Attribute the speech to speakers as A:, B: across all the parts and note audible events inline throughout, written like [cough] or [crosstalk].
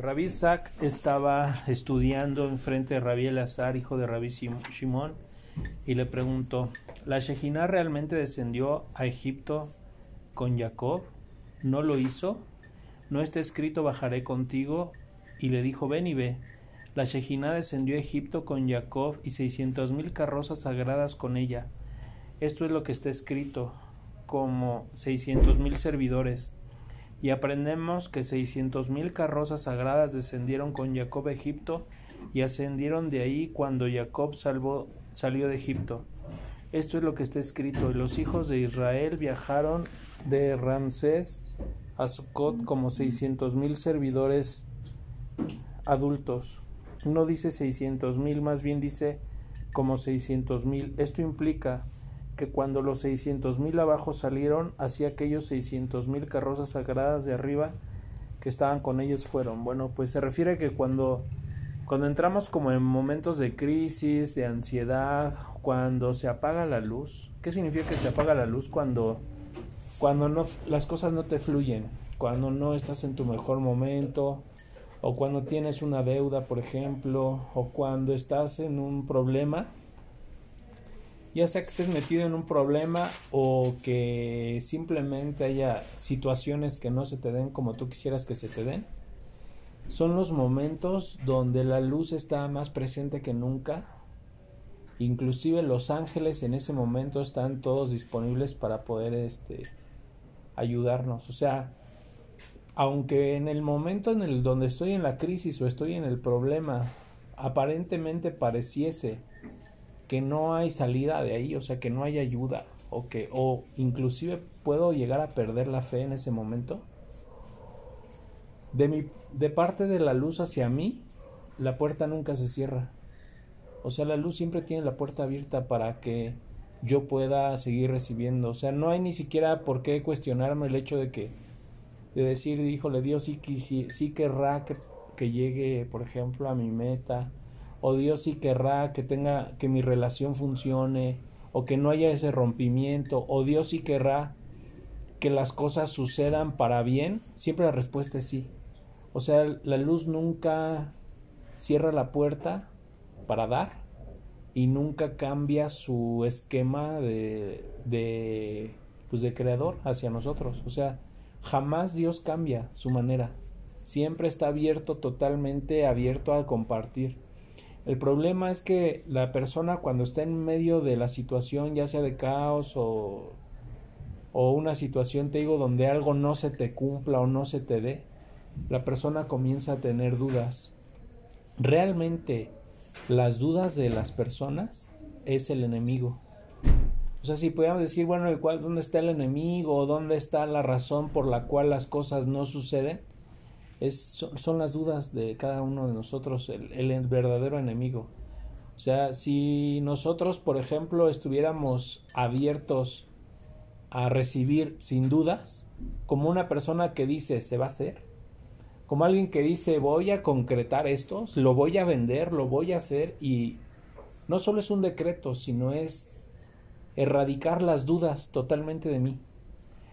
A: Rabbi Isaac estaba estudiando enfrente de Rabbi Elazar, hijo de Rabbi Shimon, y le preguntó: ¿La Shejina realmente descendió a Egipto con Jacob? ¿No lo hizo? ¿No está escrito bajaré contigo? Y le dijo: Ven y ve. La Shejina descendió a Egipto con Jacob y seiscientos mil carrozas sagradas con ella. Esto es lo que está escrito, como seiscientos mil servidores y aprendemos que seiscientos mil carrozas sagradas descendieron con Jacob a Egipto y ascendieron de ahí cuando Jacob salió de Egipto. Esto es lo que está escrito. Los hijos de Israel viajaron de Ramsés a Sucot como seiscientos mil servidores adultos. No dice seiscientos mil, más bien dice como seiscientos mil. Esto implica que cuando los seiscientos mil abajo salieron, hacia aquellos seiscientos mil carrozas sagradas de arriba que estaban con ellos fueron. Bueno, pues se refiere a que cuando, cuando entramos como en momentos de crisis, de ansiedad, cuando se apaga la luz, ¿qué significa que se apaga la luz? Cuando, cuando no, las cosas no te fluyen, cuando no estás en tu mejor momento, o cuando tienes una deuda, por ejemplo, o cuando estás en un problema, ya sea que estés metido en un problema o que simplemente haya situaciones que no se te den como tú quisieras que se te den, son los momentos donde la luz está más presente que nunca. Inclusive los ángeles en ese momento están todos disponibles para poder este, ayudarnos. O sea, aunque en el momento en el donde estoy en la crisis o estoy en el problema, aparentemente pareciese que no hay salida de ahí, o sea, que no hay ayuda, o que, o inclusive puedo llegar a perder la fe en ese momento. De mi, de parte de la luz hacia mí, la puerta nunca se cierra. O sea, la luz siempre tiene la puerta abierta para que yo pueda seguir recibiendo. O sea, no hay ni siquiera por qué cuestionarme el hecho de que, de decir, híjole, Dios sí, sí, sí querrá que, que llegue, por ejemplo, a mi meta, o Dios sí querrá que tenga que mi relación funcione o que no haya ese rompimiento o Dios sí querrá que las cosas sucedan para bien, siempre la respuesta es sí. O sea, la luz nunca cierra la puerta para dar y nunca cambia su esquema de, de, pues de creador hacia nosotros. O sea, jamás Dios cambia su manera. Siempre está abierto, totalmente abierto a compartir. El problema es que la persona cuando está en medio de la situación, ya sea de caos o, o una situación, te digo, donde algo no se te cumpla o no se te dé, la persona comienza a tener dudas. Realmente las dudas de las personas es el enemigo. O sea, si podemos decir, bueno, ¿dónde está el enemigo? ¿Dónde está la razón por la cual las cosas no suceden? Son, las dudas de cada uno de nosotros el, el, verdadero enemigo. O sea, si nosotros, por ejemplo, estuviéramos abiertos a recibir sin dudas, como una persona que dice se va a hacer, como alguien que dice voy a concretar esto, lo voy a vender, lo voy a hacer y no solo es un decreto, sino es erradicar las dudas totalmente de mí.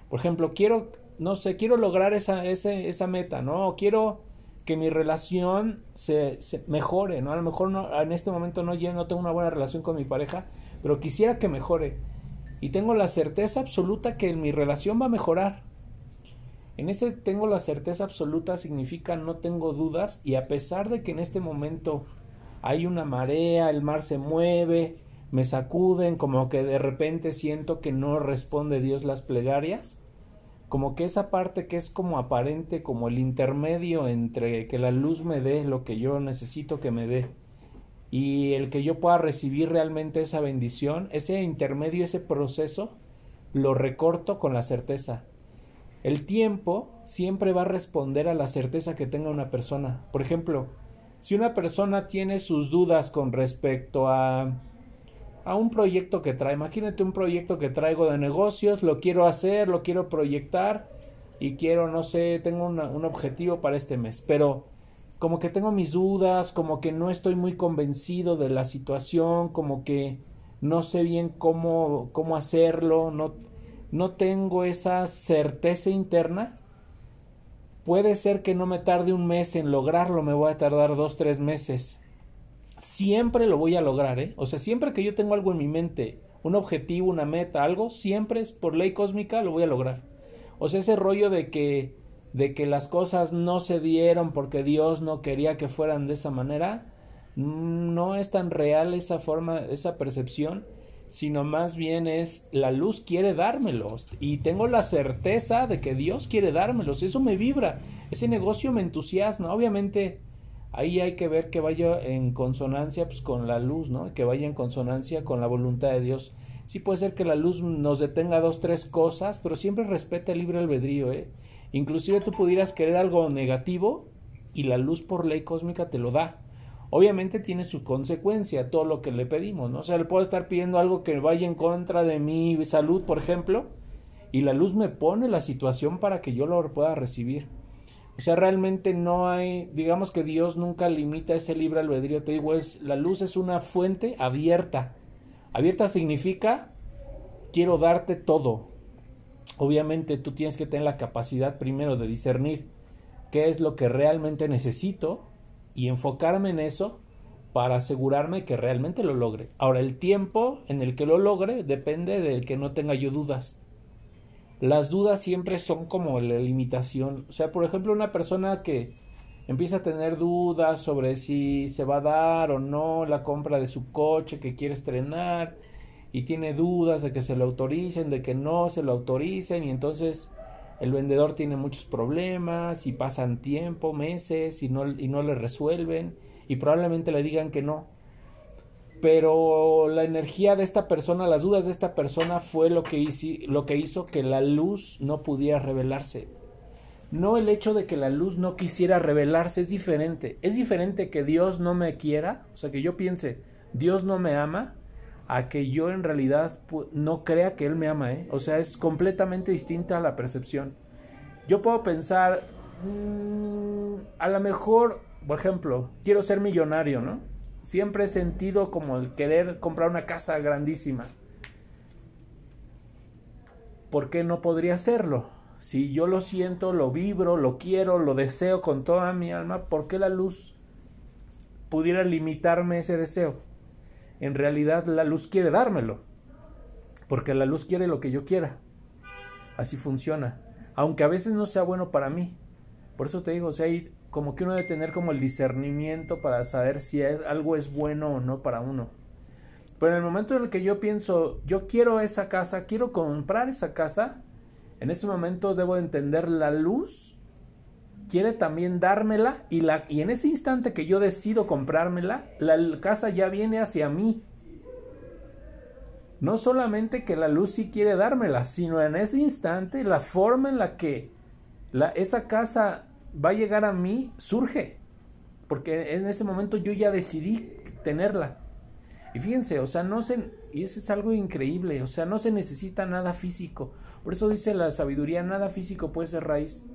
A: Por ejemplo, quiero no sé, quiero lograr esa, esa meta, ¿no? quiero que mi relación se, mejore, ¿no? A lo mejor no, en este momento no, no tengo una buena relación con mi pareja, pero quisiera que mejore. Y tengo la certeza absoluta que mi relación va a mejorar. En ese tengo la certeza absoluta significa no tengo dudas y a pesar de que en este momento hay una marea, el mar se mueve, me sacuden, como que de repente siento que no responde Dios las plegarias, como que esa parte que es como aparente, como el intermedio entre que la luz me dé lo que yo necesito que me dé y el que yo pueda recibir realmente esa bendición, ese intermedio, ese proceso, lo recorto con la certeza. El tiempo siempre va a responder a la certeza que tenga una persona. Por ejemplo, si una persona tiene sus dudas con respecto a a un proyecto que trae. Imagínate un proyecto que traigo de negocios, lo quiero hacer, lo quiero proyectar y quiero, no sé, tengo un objetivo para este mes, pero como que tengo mis dudas, como que no estoy muy convencido de la situación, como que no sé bien cómo, cómo hacerlo, no, no tengo esa certeza interna, puede ser que no me tarde un mes en lograrlo, me voy a tardar dos, tres meses. Siempre lo voy a lograr, ¿eh? O sea, siempre que yo tengo algo en mi mente, un objetivo, una meta, algo, siempre es por ley cósmica lo voy a lograr. O sea, ese rollo de que de que las cosas no se dieron porque Dios no quería que fueran de esa manera, no es tan real esa forma, esa percepción, sino más bien es la luz quiere dármelos y tengo la certeza de que Dios quiere dármelos, eso me vibra, ese negocio me entusiasma, obviamente ahí hay que ver que vaya en consonancia pues, con la luz, ¿no? Que vaya en consonancia con la voluntad de Dios. Sí puede ser que la luz nos detenga dos, tres cosas, pero siempre respeta el libre albedrío, ¿eh? Inclusive tú pudieras querer algo negativo y la luz por ley cósmica te lo da. Obviamente tiene su consecuencia todo lo que le pedimos, ¿no? O sea, le puedo estar pidiendo algo que vaya en contra de mi salud, por ejemplo, y la luz me pone la situación para que yo lo pueda recibir. O sea, realmente no hay, digamos que Dios nunca limita ese libre albedrío. Te digo, es la luz es una fuente abierta. Abierta significa quiero darte todo, obviamente tú tienes que tener la capacidad primero de discernir qué es lo que realmente necesito y enfocarme en eso para asegurarme que realmente lo logre. Ahora, el tiempo en el que lo logre depende del que no tenga yo dudas. Las dudas siempre son como la limitación. O sea, por ejemplo, una persona que empieza a tener dudas sobre si se va a dar o no la compra de su coche que quiere estrenar, y tiene dudas de que se lo autoricen, de que no se lo autoricen y entonces el vendedor tiene muchos problemas y pasan tiempo, meses y no, y no le resuelven y probablemente le digan que no. Pero la energía de esta persona, las dudas de esta persona fue lo que, hizo, lo que hizo que la luz no pudiera revelarse. No el hecho de que la luz no quisiera revelarse es diferente. Es diferente que Dios no me quiera, o sea, que yo piense, Dios no me ama, a que yo en realidad no crea que él me ama, ¿eh? O sea, es completamente distinta la percepción. Yo puedo pensar, mm, a lo mejor, por ejemplo, quiero ser millonario, ¿no? Siempre he sentido como el querer comprar una casa grandísima. ¿Por qué no podría hacerlo? Si yo lo siento, lo vibro, lo quiero, lo deseo con toda mi alma, ¿por qué la luz pudiera limitarme ese deseo? en realidad la luz quiere dármelo, porque la luz quiere lo que yo quiera. Así funciona, aunque a veces no sea bueno para mí. Por eso te digo, o sea, hay como que uno debe tener como el discernimiento para saber si algo es bueno o no para uno. Pero en el momento en el que yo pienso, yo quiero esa casa, quiero comprar esa casa, en ese momento debo entender la luz quiere también dármela y, la, y en ese instante que yo decido comprármela, la casa ya viene hacia mí. No solamente que la luz sí quiere dármela, sino en ese instante la forma en la que la, esa casa va a llegar a mí surge. Porque en ese momento yo ya decidí tenerla. Y fíjense, o sea, no se, y eso es algo increíble, o sea, no se necesita nada físico. Por eso dice la sabiduría, nada físico puede ser raíz.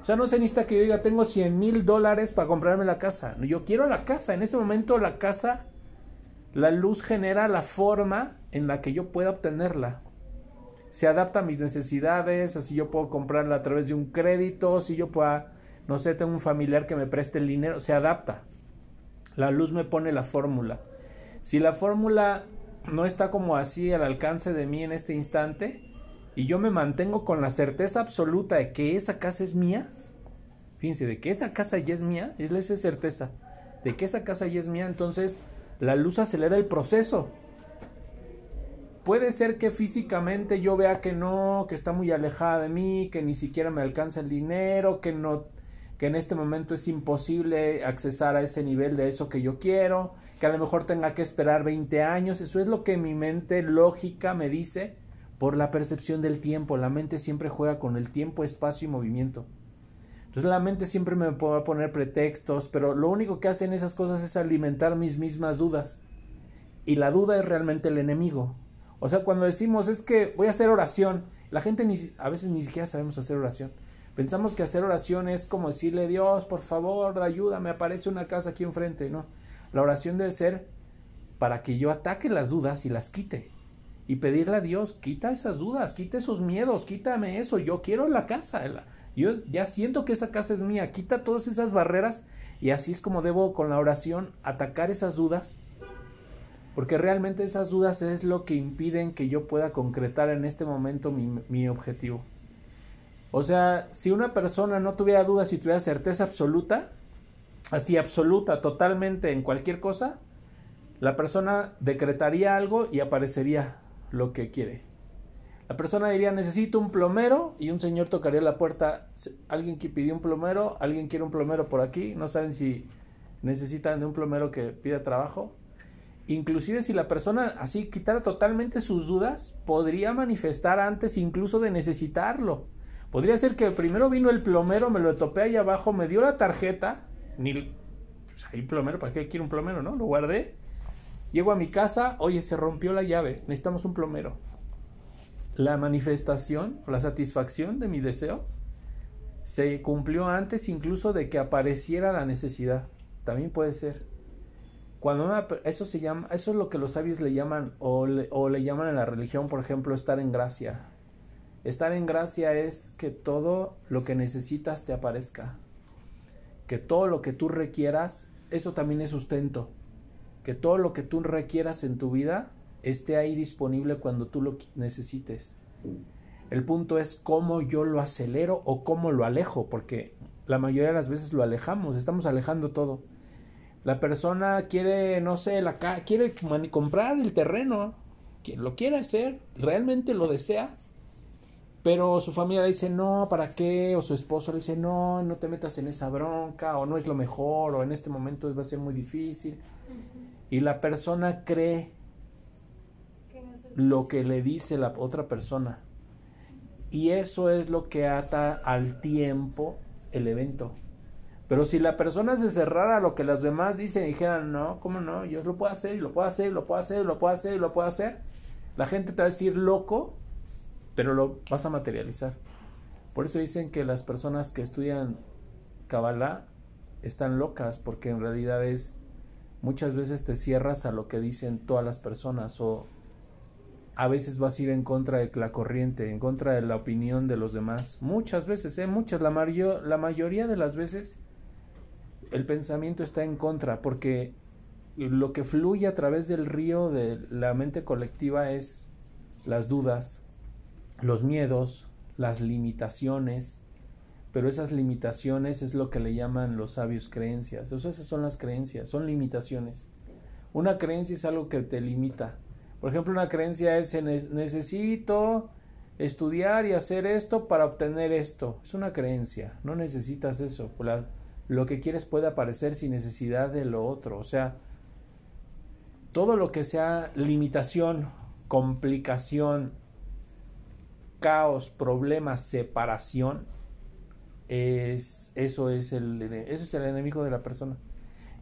A: O sea, no se necesita que yo diga, tengo 100 mil dólares para comprarme la casa. Yo quiero la casa. En ese momento la casa, la luz genera la forma en la que yo pueda obtenerla. Se adapta a mis necesidades, así yo puedo comprarla a través de un crédito, si yo pueda, no sé, tengo un familiar que me preste el dinero, se adapta. La luz me pone la fórmula. Si la fórmula no está como así al alcance de mí en este instante, y yo me mantengo con la certeza absoluta de que esa casa es mía, fíjense, de que esa casa ya es mía, es esa certeza, de que esa casa ya es mía, entonces la luz acelera el proceso. Puede ser que físicamente yo vea que no, que está muy alejada de mí, que ni siquiera me alcanza el dinero, que no, que en este momento es imposible accesar a ese nivel de eso que yo quiero, que a lo mejor tenga que esperar 20 años, eso es lo que mi mente lógica me dice, por la percepción del tiempo. La mente siempre juega con el tiempo, espacio y movimiento. Entonces la mente siempre me va a poner pretextos, pero lo único que hacen esas cosas es alimentar mis mismas dudas. Y la duda es realmente el enemigo. O sea, cuando decimos es que voy a hacer oración, la gente a veces ni siquiera sabemos hacer oración. Pensamos que hacer oración es como decirle, Dios, por favor, ayúdame, aparece una casa aquí enfrente. No, la oración debe ser para que yo ataque las dudas y las quite y pedirle a Dios, quita esas dudas, quita esos miedos, quítame eso, yo quiero la casa, Yo ya siento que esa casa es mía. Quita todas esas barreras y así es como debo con la oración atacar esas dudas. Porque realmente esas dudas es lo que impiden que yo pueda concretar en este momento mi, mi objetivo. O sea, si una persona no tuviera dudas y tuviera certeza absoluta, así absoluta, totalmente en cualquier cosa, la persona decretaría algo y aparecería lo que quiere. La persona diría, necesito un plomero y un señor tocaría la puerta. Alguien que pidió un plomero, alguien quiere un plomero por aquí, no saben si necesitan de un plomero que pida trabajo. Inclusive si la persona así quitara totalmente sus dudas, podría manifestar antes incluso de necesitarlo. Podría ser que primero vino el plomero, me lo topé ahí abajo, me dio la tarjeta, ni pues ahí plomero, ¿para qué quiero un plomero, no? Lo guardé. Llego a mi casa, oye, se rompió la llave, necesitamos un plomero la manifestación o la satisfacción de mi deseo se cumplió antes incluso de que apareciera la necesidad. También puede ser. Cuando eso se llama, eso es lo que los sabios le llaman o le, o le llaman en la religión, por ejemplo, estar en gracia. Estar en gracia es que todo lo que necesitas te aparezca. Que todo lo que tú requieras, eso también es sustento. Que todo lo que tú requieras en tu vida esté ahí disponible cuando tú lo necesites. El punto es cómo yo lo acelero o cómo lo alejo, porque la mayoría de las veces lo alejamos, estamos alejando todo. La persona quiere, no sé, la quiere comprar el terreno, lo quiere hacer, realmente lo desea, pero su familia le dice no, ¿para qué? O su esposo le dice no, no te metas en esa bronca, o no es lo mejor, o en este momento va a ser muy difícil. Y la persona cree lo que le dice la otra persona. Y eso es lo que ata al tiempo el evento. Pero si la persona se cerrara a lo que los demás dicen y dijeran, no, ¿cómo no? Yo lo puedo hacer, y lo puedo hacer, y lo puedo hacer, y lo puedo hacer, y lo puedo hacer. La gente te va a decir loco, pero lo vas a materializar. Por eso dicen que las personas que estudian Kabbalah están locas, porque en realidad es muchas veces te cierras a lo que dicen todas las personas o a veces vas a ir en contra de la corriente, en contra de la opinión de los demás. Muchas veces, ¿eh? Muchas, la, la mayoría de las veces el pensamiento está en contra, porque lo que fluye a través del río de la mente colectiva es las dudas, los miedos, las limitaciones, pero esas limitaciones es lo que le llaman los sabios creencias. O esas son las creencias, son limitaciones. Una creencia es algo que te limita, por ejemplo, una creencia es necesito estudiar y hacer esto para obtener esto. Es una creencia, no necesitas eso. lo que quieres puede aparecer sin necesidad de lo otro. O sea, todo lo que sea limitación, complicación, caos, problemas, separación, es, eso, es el, eso es el enemigo de la persona.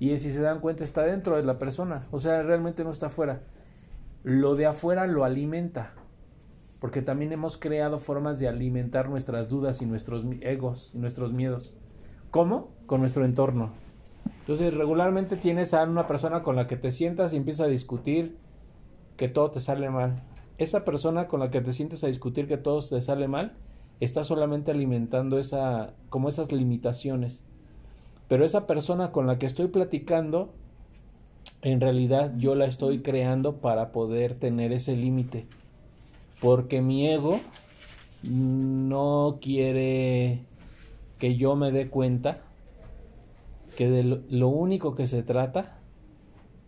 A: Y si se dan cuenta, está dentro de la persona. O sea, realmente no está afuera lo de afuera lo alimenta, porque también hemos creado formas de alimentar nuestras dudas y nuestros egos y nuestros miedos. ¿Cómo? Con nuestro entorno. Entonces, regularmente tienes a una persona con la que te sientas y empiezas a discutir que todo te sale mal. Esa persona con la que te sientes a discutir que todo te sale mal, está solamente alimentando esa, como esas limitaciones. Pero esa persona con la que estoy platicando en realidad yo la estoy creando para poder tener ese límite. Porque mi ego no quiere que yo me dé cuenta que de lo, único que se trata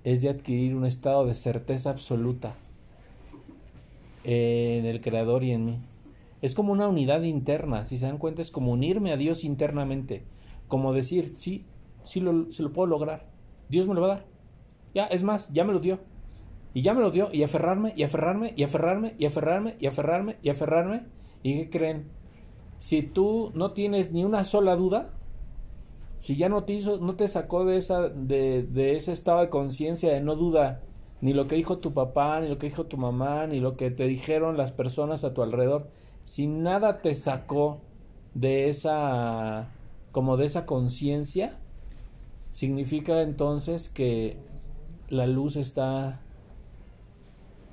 A: es de adquirir un estado de certeza absoluta en el creador y en mí. Es como una unidad interna, si se dan cuenta, es como unirme a Dios internamente, como decir, sí, sí lo, lo puedo lograr, Dios me lo va a dar. Ya, es más, ya me lo dio. Y ya me lo dio. Y aferrarme, y aferrarme, y aferrarme, y aferrarme, y aferrarme, y aferrarme. ¿Y qué creen? Si tú no tienes ni una sola duda, si ya no te hizo, no te sacó de esa, de, de ese estado de conciencia de no duda, ni lo que dijo tu papá, ni lo que dijo tu mamá, ni lo que te dijeron las personas a tu alrededor, si nada te sacó de esa, como de esa conciencia, significa entonces que la luz está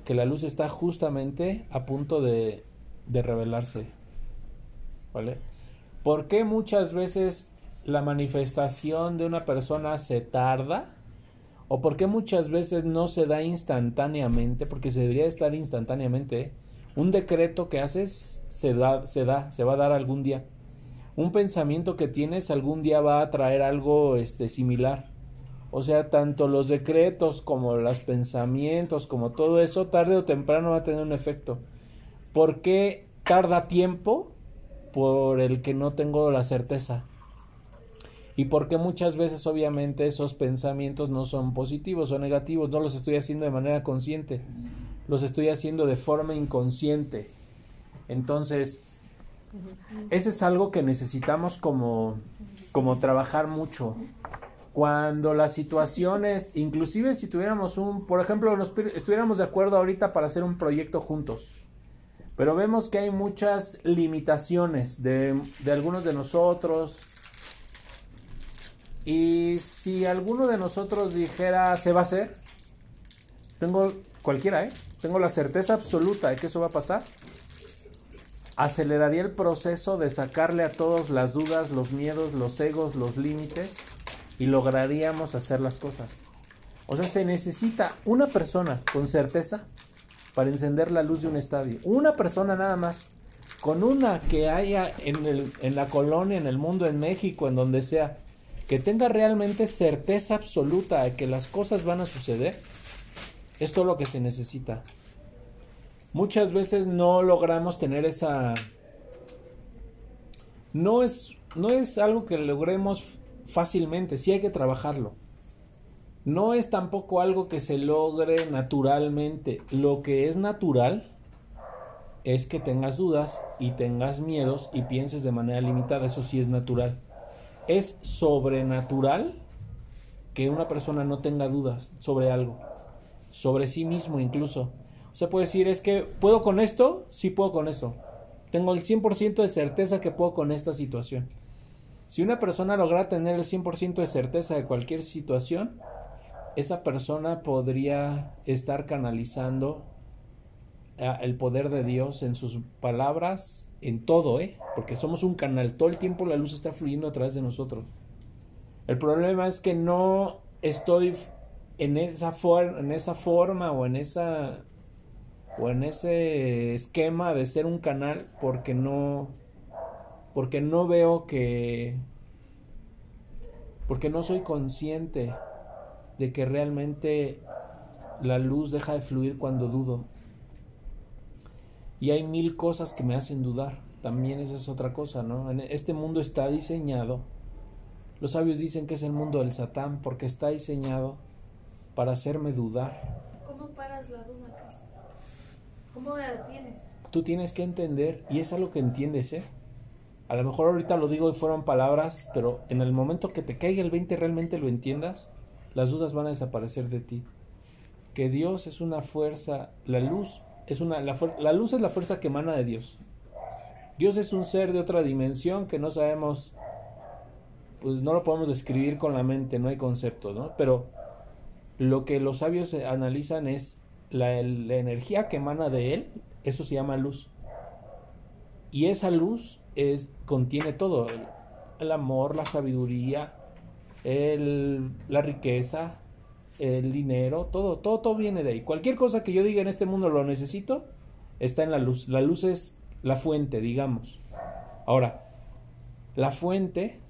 A: que la luz está justamente a punto de, de revelarse. ¿Vale? ¿Por qué muchas veces la manifestación de una persona se tarda? ¿O por qué muchas veces no se da instantáneamente? Porque se debería estar instantáneamente. Un decreto que haces se da, se da, se va a dar algún día. Un pensamiento que tienes algún día va a traer algo este, similar. O sea, tanto los decretos como los pensamientos, como todo eso, tarde o temprano va a tener un efecto. ¿Por qué tarda tiempo? Por el que no tengo la certeza. Y porque muchas veces obviamente esos pensamientos no son positivos o negativos, no los estoy haciendo de manera consciente, los estoy haciendo de forma inconsciente. Entonces, ese es algo que necesitamos como, como trabajar mucho cuando las situaciones, inclusive si tuviéramos un, por ejemplo, nos, estuviéramos de acuerdo ahorita para hacer un proyecto juntos, pero vemos que hay muchas limitaciones de, de algunos de nosotros. Y si alguno de nosotros dijera, se va a hacer, tengo cualquiera, ¿eh? Tengo la certeza absoluta de que eso va a pasar. Aceleraría el proceso de sacarle a todos las dudas, los miedos, los egos, los límites y lograríamos hacer las cosas. O sea, se necesita una persona con certeza para encender la luz de un estadio. Una persona nada más. Con una que haya en, el, en la colonia, en el mundo, en México, en donde sea, que tenga realmente certeza absoluta de que las cosas van a suceder, es todo lo que se necesita. Muchas veces no logramos tener esa... No es, no es algo que logremos fácilmente, sí hay que trabajarlo. No es tampoco algo que se logre naturalmente. Lo que es natural es que tengas dudas y tengas miedos y pienses de manera limitada. Eso sí es natural. Es sobrenatural que una persona no tenga dudas sobre algo, sobre sí mismo incluso. O sea, puede decir, es que puedo con esto, sí puedo con eso. Tengo el 100% de certeza que puedo con esta situación. Si una persona logra tener el 100% de certeza de cualquier situación, esa persona podría estar canalizando ah, el poder de Dios en sus palabras, en todo, ¿eh? Porque somos un canal, todo el tiempo la luz está fluyendo a través de nosotros. El problema es que no estoy en esa, en esa forma o en esa o en ese esquema de ser un canal porque no porque no veo que, porque no soy consciente de que realmente la luz deja de fluir cuando dudo. Y hay mil cosas que me hacen dudar. También esa es otra cosa, ¿no? Este mundo está diseñado. Los sabios dicen que es el mundo del Satán porque está diseñado para hacerme dudar.
B: ¿Cómo paras la duda, Cris? ¿Cómo la tienes?
A: Tú tienes que entender, y es algo que entiendes, ¿eh? A lo mejor ahorita lo digo y fueron palabras, pero en el momento que te caiga el 20 realmente lo entiendas, las dudas van a desaparecer de ti. Que Dios es una fuerza, la luz es una la, luz es la fuerza que emana de Dios. Dios es un ser de otra dimensión que no sabemos pues no lo podemos describir con la mente, no hay conceptos, ¿no? Pero lo que los sabios analizan es la, la energía que emana de él, eso se llama luz. Y esa luz es, contiene todo, el, amor, la sabiduría, el, la riqueza, el dinero, todo, todo, todo viene de ahí. Cualquier cosa que yo diga en este mundo lo necesito, está en la luz. La luz es la fuente, digamos. Ahora, la fuente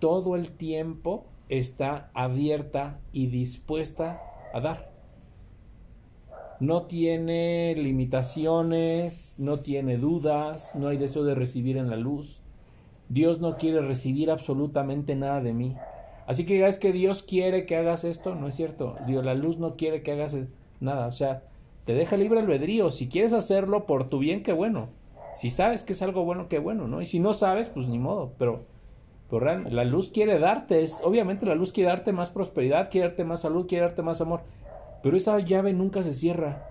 A: todo el tiempo está abierta y dispuesta a dar no tiene limitaciones, no tiene dudas, no hay deseo de recibir en la luz. Dios no quiere recibir absolutamente nada de mí. Así que es que Dios quiere que hagas esto, no es cierto. Dios, la luz no quiere que hagas nada. O sea, te deja libre albedrío. Si quieres hacerlo por tu bien, qué bueno. Si sabes que es algo bueno, qué bueno, ¿no? Y si no sabes, pues ni modo. Pero, pero la luz quiere darte, obviamente la luz quiere darte más prosperidad, quiere darte más salud, quiere darte más amor. Pero esa llave nunca se cierra.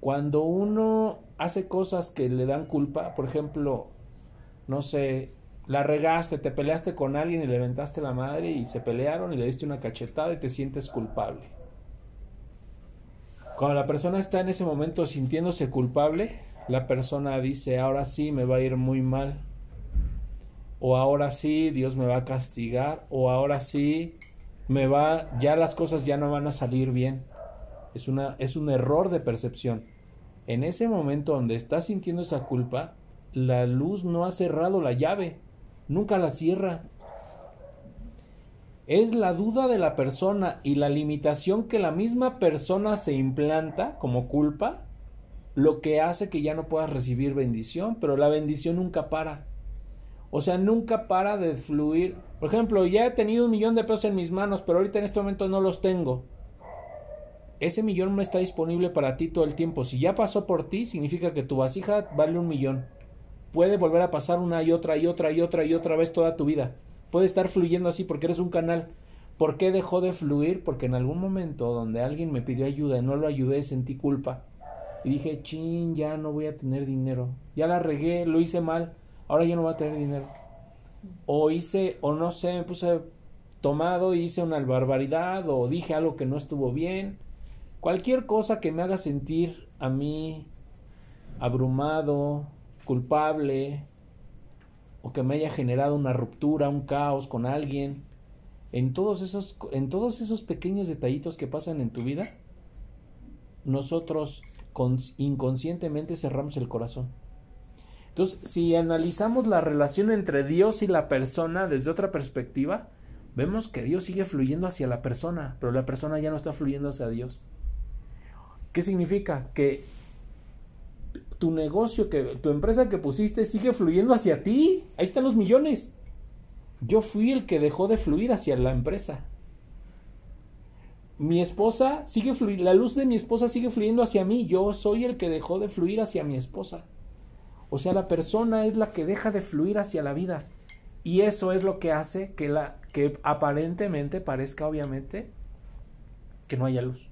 A: Cuando uno hace cosas que le dan culpa, por ejemplo, no sé, la regaste, te peleaste con alguien y le levantaste la madre y se pelearon y le diste una cachetada y te sientes culpable. Cuando la persona está en ese momento sintiéndose culpable, la persona dice, ahora sí me va a ir muy mal. o ahora sí Dios me va a castigar, o ahora sí me va, ya las cosas ya no van a salir bien. Es, una, es un error de percepción. En ese momento donde estás sintiendo esa culpa, la luz no ha cerrado la llave, nunca la cierra. Es la duda de la persona y la limitación que la misma persona se implanta como culpa lo que hace que ya no puedas recibir bendición, pero la bendición nunca para. O sea, nunca para de fluir. Por ejemplo, ya he tenido un millón de pesos en mis manos, pero ahorita en este momento no los tengo. Ese millón no está disponible para ti todo el tiempo. Si ya pasó por ti, significa que tu vasija vale un millón. Puede volver a pasar una y otra y otra y otra y otra vez toda tu vida. Puede estar fluyendo así porque eres un canal. ¿Por qué dejó de fluir? Porque en algún momento donde alguien me pidió ayuda y no lo ayudé, sentí culpa. Y dije, chin, ya no voy a tener dinero. Ya la regué, lo hice mal ahora yo no voy a tener dinero. O hice, o no sé, me puse tomado y hice una barbaridad, o dije algo que no estuvo bien. Cualquier cosa que me haga sentir a mí abrumado, culpable, o que me haya generado una ruptura, un caos con alguien, en todos esos, en todos esos pequeños detallitos que pasan en tu vida, nosotros inconscientemente cerramos el corazón. Entonces, si analizamos la relación entre Dios y la persona desde otra perspectiva, vemos que Dios sigue fluyendo hacia la persona, pero la persona ya no está fluyendo hacia Dios. ¿Qué significa? Que tu negocio, que tu empresa que pusiste sigue fluyendo hacia ti. Ahí están los millones. Yo fui el que dejó de fluir hacia la empresa. Mi esposa sigue fluyendo, la luz de mi esposa sigue fluyendo hacia mí. Yo soy el que dejó de fluir hacia mi esposa. O sea, la persona es la que deja de fluir hacia la vida. Y eso es lo que hace que, la, que aparentemente parezca obviamente que no haya luz.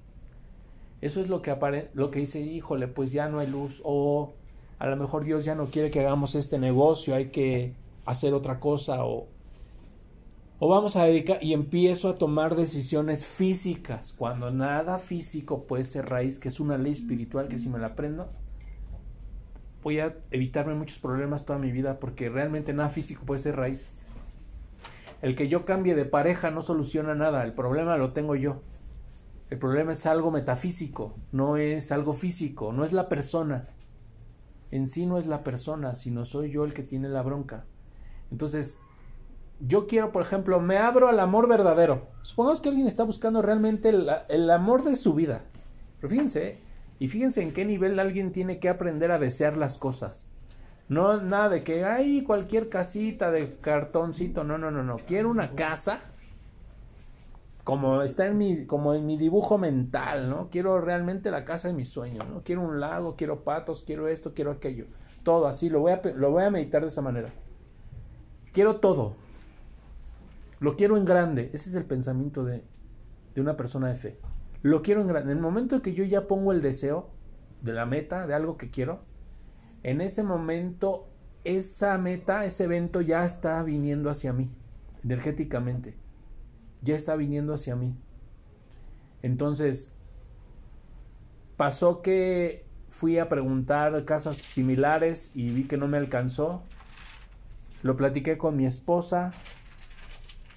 A: Eso es lo que, lo que dice, híjole, pues ya no hay luz. O a lo mejor Dios ya no quiere que hagamos este negocio, hay que hacer otra cosa. O, o vamos a dedicar y empiezo a tomar decisiones físicas. Cuando nada físico puede ser raíz, que es una ley espiritual que si me la aprendo, voy a evitarme muchos problemas toda mi vida porque realmente nada físico puede ser raíz. El que yo cambie de pareja no soluciona nada, el problema lo tengo yo. El problema es algo metafísico, no es algo físico, no es la persona. En sí no es la persona, sino soy yo el que tiene la bronca. Entonces, yo quiero, por ejemplo, me abro al amor verdadero. Supongamos que alguien está buscando realmente el, amor de su vida. Pero fíjense, y fíjense en qué nivel alguien tiene que aprender a desear las cosas. No nada de que hay cualquier casita de cartoncito, no, no, no, no. Quiero una casa como está en mi como en mi dibujo mental, ¿no? Quiero realmente la casa de mis sueños, ¿no? Quiero un lago, quiero patos, quiero esto, quiero aquello. Todo así, lo voy a lo voy a meditar de esa manera. Quiero todo. Lo quiero en grande. Ese es el pensamiento de, de una persona de fe. Lo quiero en grande. En el momento que yo ya pongo el deseo de la meta, de algo que quiero, en ese momento esa meta, ese evento ya está viniendo hacia mí, energéticamente. Ya está viniendo hacia mí. Entonces, pasó que fui a preguntar casas similares y vi que no me alcanzó. Lo platiqué con mi esposa.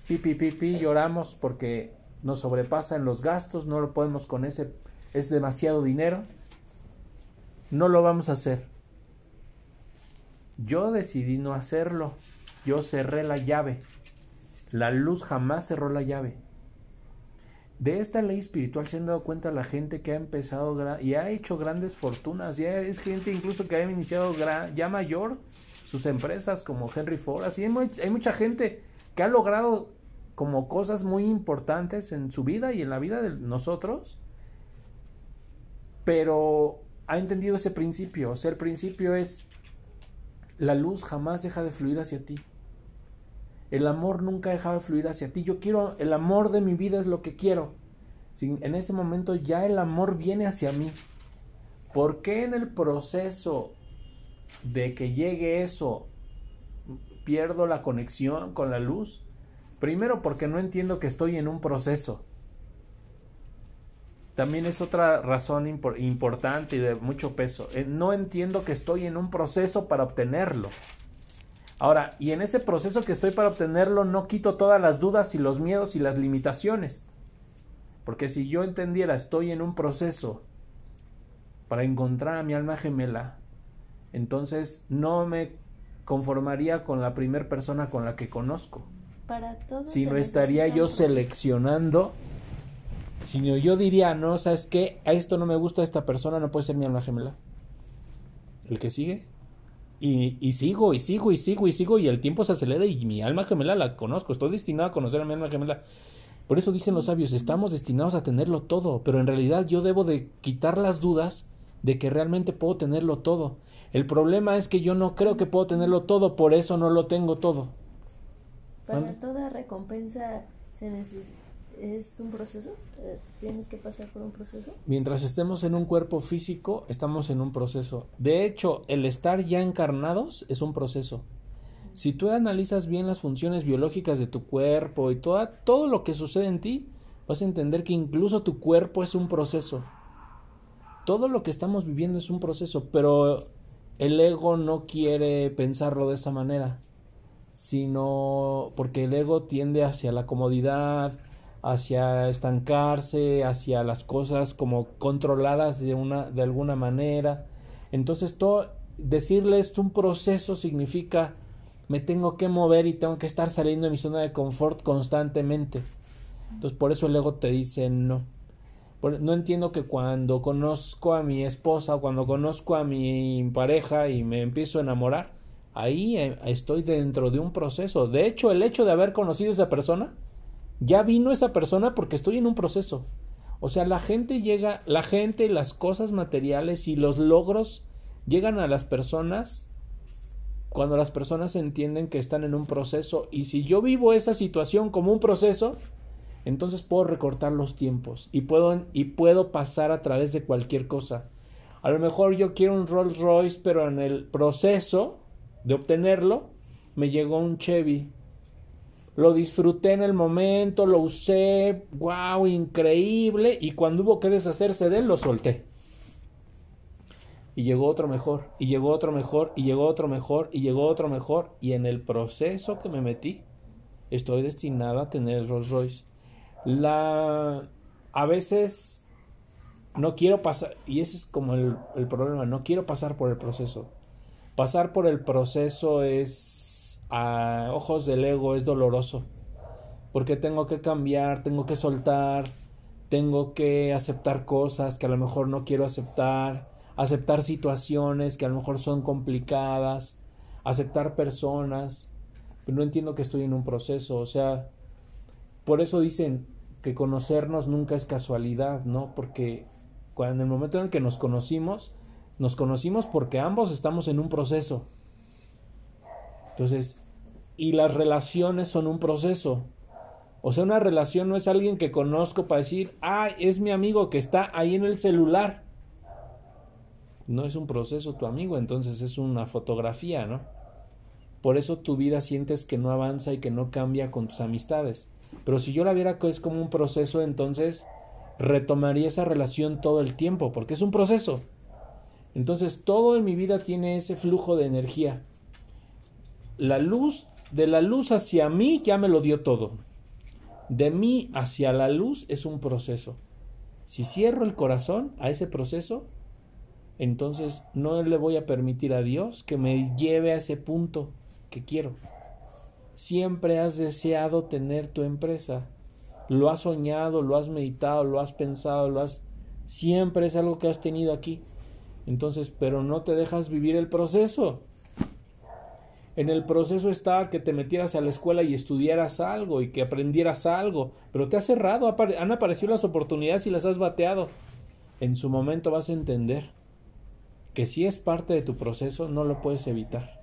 A: Pi, pi, pi, pi, lloramos porque nos sobrepasa en los gastos, no lo podemos con ese, es demasiado dinero, no lo vamos a hacer. Yo decidí no hacerlo, yo cerré la llave, la luz jamás cerró la llave. De esta ley espiritual se han dado cuenta la gente que ha empezado y ha hecho grandes fortunas, ya es gente incluso que ha iniciado ya mayor sus empresas como Henry Ford, así hay mucha gente que ha logrado como cosas muy importantes en su vida y en la vida de nosotros, pero ha entendido ese principio. O sea, el principio es la luz jamás deja de fluir hacia ti. El amor nunca deja de fluir hacia ti. Yo quiero, el amor de mi vida es lo que quiero. en ese momento ya el amor viene hacia mí. ¿Por qué en el proceso de que llegue eso pierdo la conexión con la luz? Primero porque no entiendo que estoy en un proceso. También es otra razón importante y de mucho peso. Eh, no entiendo que estoy en un proceso para obtenerlo. Ahora, y en ese proceso que estoy para obtenerlo, no quito todas las dudas y los miedos y las limitaciones. Porque si yo entendiera, estoy en un proceso para encontrar a mi alma gemela, entonces no me conformaría con la primera persona con la que conozco.
B: Para todos
A: Si
B: se
A: no estaría yo seleccionando, sino yo diría, no, ¿sabes qué? A esto no me gusta esta persona, no puede ser mi alma gemela. El que sigue. Y, y sigo, y sigo, y sigo, y sigo, y el tiempo se acelera y mi alma gemela la conozco. Estoy destinado a conocer a mi alma gemela. Por eso dicen los sabios, estamos destinados a tenerlo todo, pero en realidad yo debo de quitar las dudas de que realmente puedo tenerlo todo. El problema es que yo no creo que puedo tenerlo todo, por eso no lo tengo todo.
B: Para toda recompensa se neces- es un proceso. Eh, Tienes que pasar por un proceso.
A: Mientras estemos en un cuerpo físico, estamos en un proceso. De hecho, el estar ya encarnados es un proceso. Si tú analizas bien las funciones biológicas de tu cuerpo y toda, todo lo que sucede en ti, vas a entender que incluso tu cuerpo es un proceso. Todo lo que estamos viviendo es un proceso, pero el ego no quiere pensarlo de esa manera, sino porque el ego tiende hacia la comodidad, hacia estancarse, hacia las cosas como controladas de una de alguna manera. Entonces, todo decirle esto un proceso significa me tengo que mover y tengo que estar saliendo de mi zona de confort constantemente. Entonces, por eso el ego te dice no. No entiendo que cuando conozco a mi esposa, cuando conozco a mi pareja y me empiezo a enamorar, ahí eh, estoy dentro de un proceso. De hecho, el hecho de haber conocido a esa persona, ya vino esa persona porque estoy en un proceso. O sea, la gente llega, la gente, las cosas materiales y los logros llegan a las personas cuando las personas entienden que están en un proceso y si yo vivo esa situación como un proceso, entonces puedo recortar los tiempos y puedo y puedo pasar a través de cualquier cosa. A lo mejor yo quiero un Rolls Royce, pero en el proceso de obtenerlo me llegó un Chevy. Lo disfruté en el momento, lo usé, wow, increíble, y cuando hubo que deshacerse de él, lo solté. Y llegó otro mejor, y llegó otro mejor, y llegó otro mejor, y llegó otro mejor, y en el proceso que me metí, estoy destinado a tener el Rolls Royce. La a veces no quiero pasar, y ese es como el, el problema, no quiero pasar por el proceso. Pasar por el proceso es a ojos del ego, es doloroso. Porque tengo que cambiar, tengo que soltar, tengo que aceptar cosas que a lo mejor no quiero aceptar, aceptar situaciones que a lo mejor son complicadas, aceptar personas. Pero no entiendo que estoy en un proceso, o sea, por eso dicen que conocernos nunca es casualidad, ¿no? Porque cuando en el momento en que nos conocimos, nos conocimos porque ambos estamos en un proceso. Entonces, y las relaciones son un proceso. O sea, una relación no es alguien que conozco para decir, ah, es mi amigo que está ahí en el celular. No es un proceso tu amigo, entonces es una fotografía, ¿no? Por eso tu vida sientes que no avanza y que no cambia con tus amistades. Pero si yo la viera que es como un proceso, entonces retomaría esa relación todo el tiempo, porque es un proceso. Entonces todo en mi vida tiene ese flujo de energía. La luz, de la luz hacia mí ya me lo dio todo. De mí hacia la luz es un proceso. Si cierro el corazón a ese proceso, entonces no le voy a permitir a Dios que me lleve a ese punto que quiero. Siempre has deseado tener tu empresa. Lo has soñado, lo has meditado, lo has pensado, lo has... Siempre es algo que has tenido aquí. Entonces, pero no te dejas vivir el proceso. En el proceso está que te metieras a la escuela y estudiaras algo y que aprendieras algo, pero te has cerrado, han aparecido las oportunidades y las has bateado. En su momento vas a entender que si es parte de tu proceso no lo puedes evitar.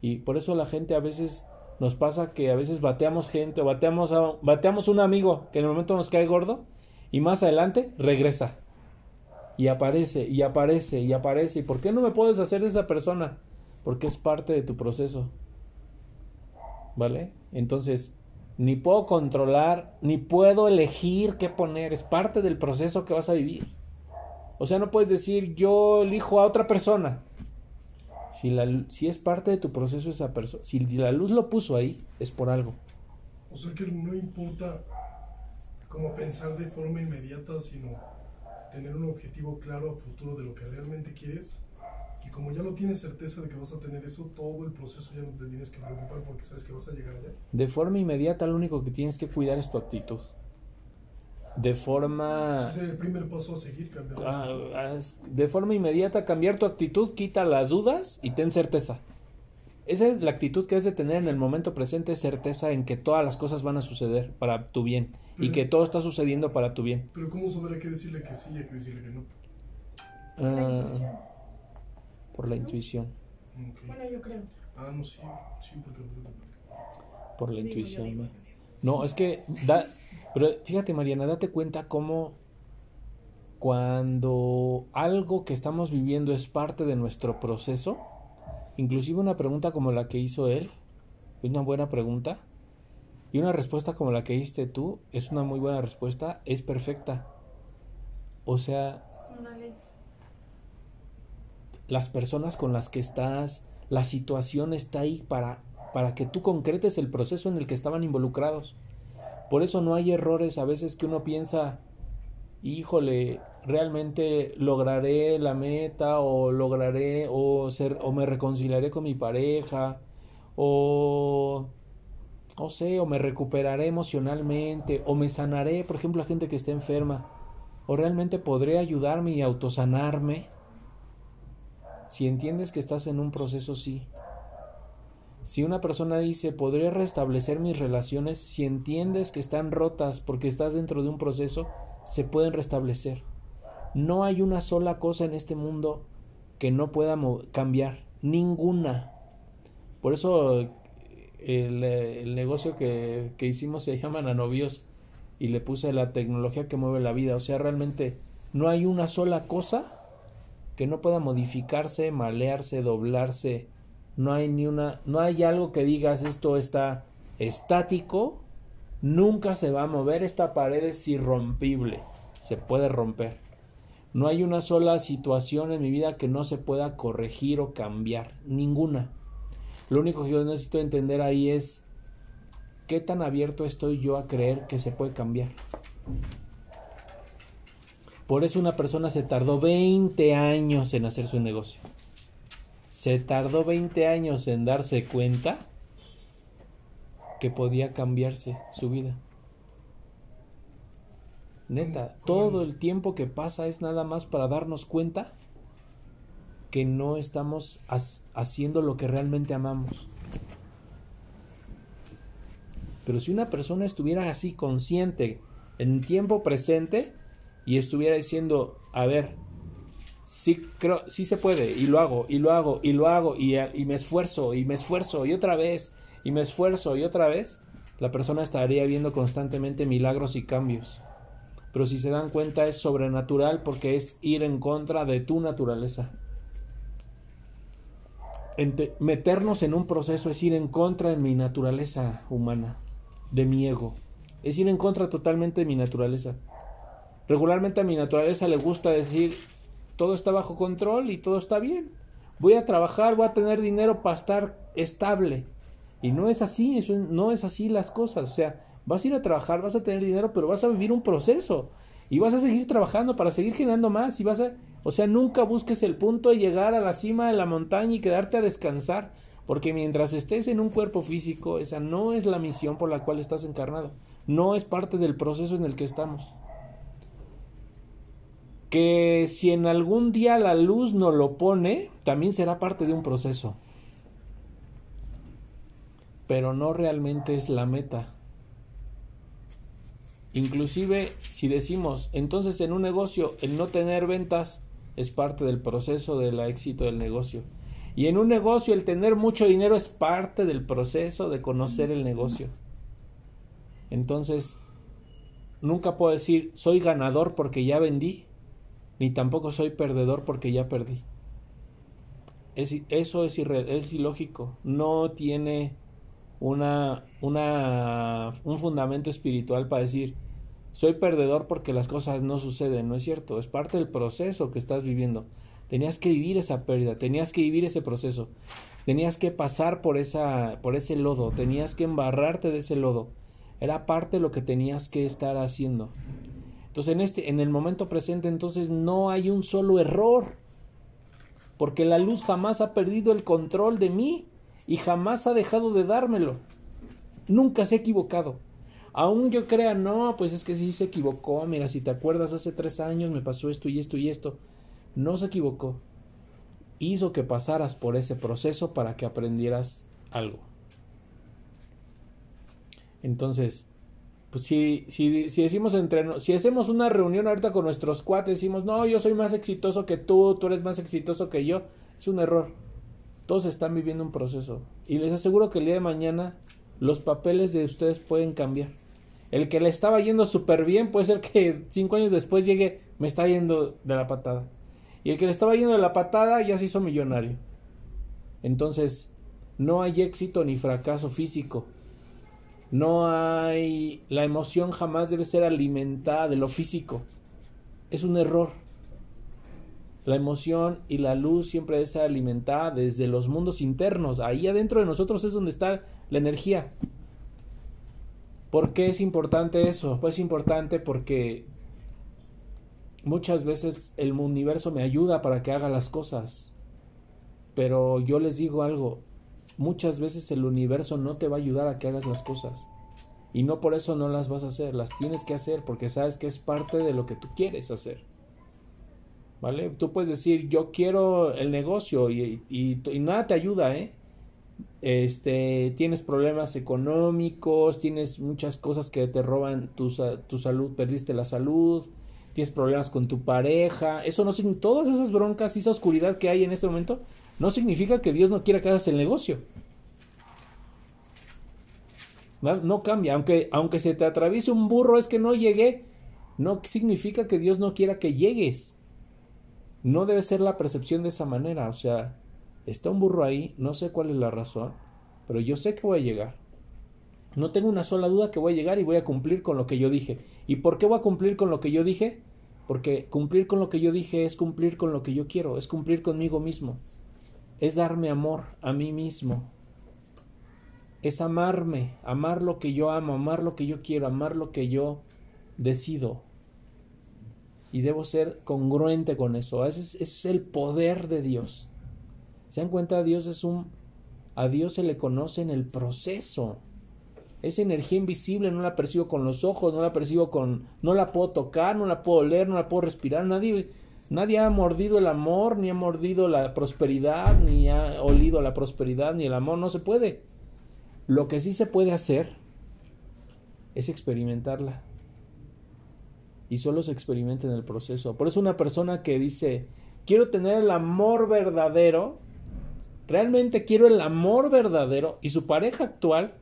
A: Y por eso la gente a veces nos pasa que a veces bateamos gente o bateamos a bateamos un amigo que en el momento nos cae gordo y más adelante regresa. Y aparece y aparece y aparece. ¿Y por qué no me puedes hacer de esa persona? Porque es parte de tu proceso. ¿Vale? Entonces, ni puedo controlar, ni puedo elegir qué poner. Es parte del proceso que vas a vivir. O sea, no puedes decir yo elijo a otra persona. Si, la, si es parte de tu proceso esa persona, si la luz lo puso ahí, es por algo.
C: O sea que no importa como pensar de forma inmediata, sino tener un objetivo claro a futuro de lo que realmente quieres. Y como ya no tienes certeza de que vas a tener eso, todo el proceso ya no te tienes que preocupar porque sabes que vas a llegar allá.
A: De forma inmediata, lo único que tienes que cuidar es tu actitud. De forma.
C: Ese es el primer paso a seguir cambiando.
A: Ah, de forma inmediata, cambiar tu actitud, quita las dudas y ten certeza. Esa es la actitud que has de tener en el momento presente, certeza en que todas las cosas van a suceder para tu bien y que todo está sucediendo para tu bien.
C: Pero ¿cómo saber a qué decirle que sí y a qué decirle que no?
B: La
A: Ah,
B: intuición.
A: Por la intuición.
B: Bueno, yo creo.
C: Ah, no, sí, sí, porque...
A: por la
B: Digo,
A: intuición.
B: digo,
A: ¿no? es que da, pero fíjate Mariana, date cuenta cómo cuando algo que estamos viviendo es parte de nuestro proceso, inclusive una pregunta como la que hizo él, es una buena pregunta, y una respuesta como la que diste tú, es una muy buena respuesta, es perfecta. O sea,
B: Es una ley.
A: Las personas con las que estás, la situación está ahí para, para que tú concretes el proceso en el que estaban involucrados. Por eso no hay errores a veces que uno piensa, híjole, realmente lograré la meta o lograré o ser o me reconciliaré con mi pareja o no sé, o me recuperaré emocionalmente o me sanaré, por ejemplo, la gente que está enferma, o realmente podré ayudarme y autosanarme. Si entiendes que estás en un proceso, sí. Si una persona dice, podré restablecer mis relaciones, si entiendes que están rotas porque estás dentro de un proceso, se pueden restablecer. No hay una sola cosa en este mundo que no pueda cambiar. Ninguna. Por eso el, el negocio que, que hicimos se llama Nanobios y le puse la tecnología que mueve la vida. O sea, realmente no hay una sola cosa que no pueda modificarse, malearse, doblarse. No hay ni una, no hay algo que digas esto está estático, nunca se va a mover, esta pared es irrompible, se puede romper. No hay una sola situación en mi vida que no se pueda corregir o cambiar, ninguna. Lo único que yo necesito entender ahí es qué tan abierto estoy yo a creer que se puede cambiar. Por eso una persona se tardó 20 años en hacer su negocio. Se tardó 20 años en darse cuenta que podía cambiarse su vida. Neta,
C: ¿Cómo- cómo
A: todo el tiempo que pasa es nada más para darnos cuenta que no estamos haciendo lo que realmente amamos. Pero si una persona estuviera así consciente en tiempo presente y estuviera diciendo, a ver, sí creo, sí se puede, y lo hago, y lo hago, y lo hago, y, me esfuerzo, y me esfuerzo, y otra vez, y me esfuerzo, y otra vez, la persona estaría viendo constantemente milagros y cambios. Pero si se dan cuenta es sobrenatural porque es ir en contra de tu naturaleza. Meternos en un proceso es ir en contra de mi naturaleza humana, de mi ego. Es ir en contra totalmente de mi naturaleza. Regularmente a mi naturaleza le gusta decir, todo está bajo control y todo está bien. Voy a trabajar, voy a tener dinero para estar estable. Y no es así, eso no es así las cosas. O sea, vas a ir a trabajar, vas a tener dinero, pero vas a vivir un proceso. Y vas a seguir trabajando para seguir generando más. Y vas a, o sea, nunca busques el punto de llegar a la cima de la montaña y quedarte a descansar. Porque mientras estés en un cuerpo físico, esa no es la misión por la cual estás encarnado. No es parte del proceso en el que estamos. Que si en algún día la luz no lo pone, también será parte de un proceso. Pero no realmente es la meta. Inclusive si decimos, entonces en un negocio el no tener ventas es parte del proceso del éxito del negocio. Y en un negocio el tener mucho dinero es parte del proceso de conocer el negocio. Entonces, nunca puedo decir soy ganador porque ya vendí, ni tampoco soy perdedor porque ya perdí. Es, eso es, es ilógico, no tiene una, una, un fundamento espiritual para decir soy perdedor porque las cosas no suceden, no es cierto, es parte del proceso que estás viviendo. Tenías que vivir esa pérdida, tenías que vivir ese proceso, tenías que pasar por, esa, por ese lodo, tenías que embarrarte de ese lodo. Era parte de lo que tenías que estar haciendo. Entonces, en, este, en el momento presente, entonces no hay un solo error, porque la luz jamás ha perdido el control de mí y jamás ha dejado de dármelo. Nunca se ha equivocado. Aún yo crea, no, pues es que sí se equivocó. Mira, si te acuerdas, hace tres años me pasó esto y esto y esto. No se equivocó. Hizo que pasaras por ese proceso para que aprendieras algo. Entonces, pues si, si, si decimos entre si hacemos una reunión ahorita con nuestros cuates, decimos, no, yo soy más exitoso que tú, tú eres más exitoso que yo, es un error. Todos están viviendo un proceso. Y les aseguro que el día de mañana los papeles de ustedes pueden cambiar. El que le estaba yendo súper bien puede ser que [laughs] cinco años después llegue, me está yendo de la patada. Y el que le estaba yendo de la patada ya se hizo millonario. Entonces, no hay éxito ni fracaso físico. No hay... La emoción jamás debe ser alimentada de lo físico. Es un error. La emoción y la luz siempre debe ser alimentada desde los mundos internos. Ahí adentro de nosotros es donde está la energía. ¿Por qué es importante eso? Pues es importante porque muchas veces el universo me ayuda para que haga las cosas. Pero yo les digo algo, muchas veces el universo no te va a ayudar a que hagas las cosas. Y no por eso no las vas a hacer, las tienes que hacer porque sabes que es parte de lo que tú quieres hacer. ¿Vale? Tú puedes decir, yo quiero el negocio y, y, nada te ayuda, ¿eh? este, tienes problemas económicos, tienes muchas cosas que te roban tu, tu salud, perdiste la salud, tienes problemas con tu pareja, eso no significa, todas esas broncas y esa oscuridad que hay en este momento, no significa que Dios no quiera que hagas el negocio. No cambia, aunque, aunque se te atraviese un burro, es que no llegué, no significa que Dios no quiera que llegues. No debe ser la percepción de esa manera, o sea, está un burro ahí, no sé cuál es la razón, pero yo sé que voy a llegar. No tengo una sola duda que voy a llegar y voy a cumplir con lo que yo dije. ¿Y por qué voy a cumplir con lo que yo dije? Porque cumplir con lo que yo dije es cumplir con lo que yo quiero, es cumplir conmigo mismo, es darme amor a mí mismo, es amarme, amar lo que yo amo, amar lo que yo quiero, amar lo que yo decido. Y debo ser congruente con eso. Ese es, el poder de Dios. ¿Se dan cuenta? Dios es un... A Dios se le conoce en el proceso. Esa energía invisible no la percibo con los ojos, no la percibo con... No la puedo tocar, no la puedo leer, no la puedo respirar. Nadie, nadie ha mordido el amor, ni ha mordido la prosperidad, ni ha olido la prosperidad, ni el amor. No se puede. Lo que sí se puede hacer es experimentarla. Y solo se experimenta en el proceso. Por eso una persona que dice, quiero tener el amor verdadero, realmente quiero el amor verdadero y su pareja actual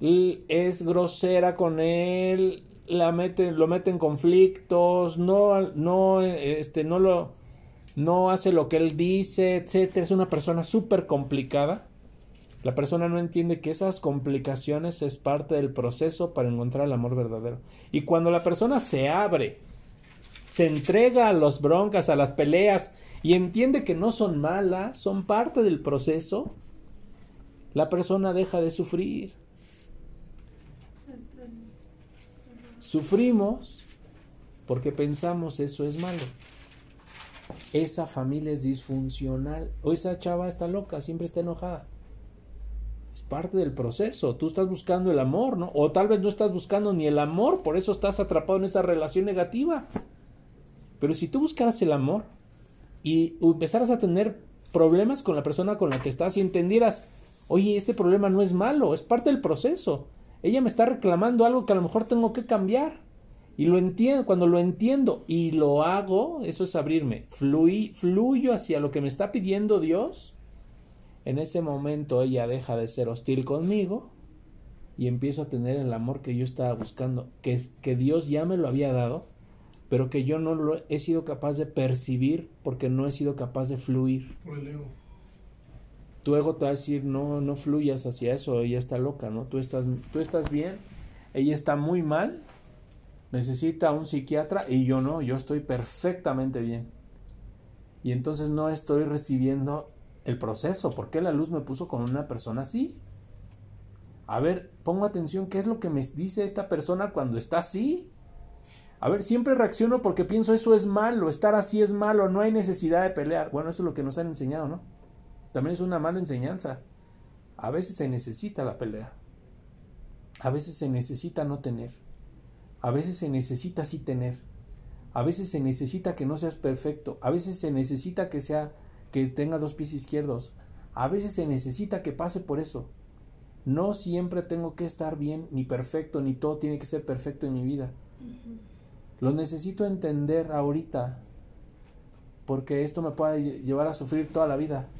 A: es grosera con él, la mete, lo mete en conflictos, no, no, este, no lo, no hace lo que él dice, etcétera, es una persona súper complicada. La persona no entiende que esas complicaciones es parte del proceso para encontrar el amor verdadero. Y cuando la persona se abre, se entrega a los broncas, a las peleas, y entiende que no son malas, son parte del proceso, la persona deja de sufrir. Sufrimos porque pensamos eso es malo. Esa familia es disfuncional. O esa chava está loca, siempre está enojada. Es parte del proceso. Tú estás buscando el amor, ¿no? O tal vez no estás buscando ni el amor, por eso estás atrapado en esa relación negativa. Pero si tú buscaras el amor, y empezaras a tener problemas con la persona con la que estás y entendieras, oye, este problema no es malo, es parte del proceso. Ella me está reclamando algo que a lo mejor tengo que cambiar. Y lo entiendo, cuando lo entiendo y lo hago, eso es abrirme. fluyo hacia lo que me está pidiendo Dios. En ese momento ella deja de ser hostil conmigo y empiezo a tener el amor que yo estaba buscando, que, que Dios ya me lo había dado pero que yo no lo he sido capaz de percibir porque no he sido capaz de fluir.
C: Por el ego.
A: Tu ego te va a decir, no, no fluyas hacia eso, ella está loca, ¿no? Tú estás, tú estás bien, ella está muy mal, necesita un psiquiatra y yo no, yo estoy perfectamente bien. Y entonces no estoy recibiendo el proceso. ¿Por qué la luz me puso con una persona así? A ver, pongo atención, ¿qué es lo que me dice esta persona cuando está así? A ver, siempre reacciono porque pienso eso es malo, estar así es malo, no hay necesidad de pelear. Bueno, eso es lo que nos han enseñado, ¿no? También es una mala enseñanza. A veces se necesita la pelea. A veces se necesita no tener. A veces se necesita sí tener. A veces se necesita que no seas perfecto. A veces se necesita que sea que tenga dos pies izquierdos. A veces se necesita que pase por eso. No siempre tengo que estar bien, ni perfecto, ni todo tiene que ser perfecto en mi vida. Lo necesito entender ahorita, porque esto me puede llevar a sufrir toda la vida.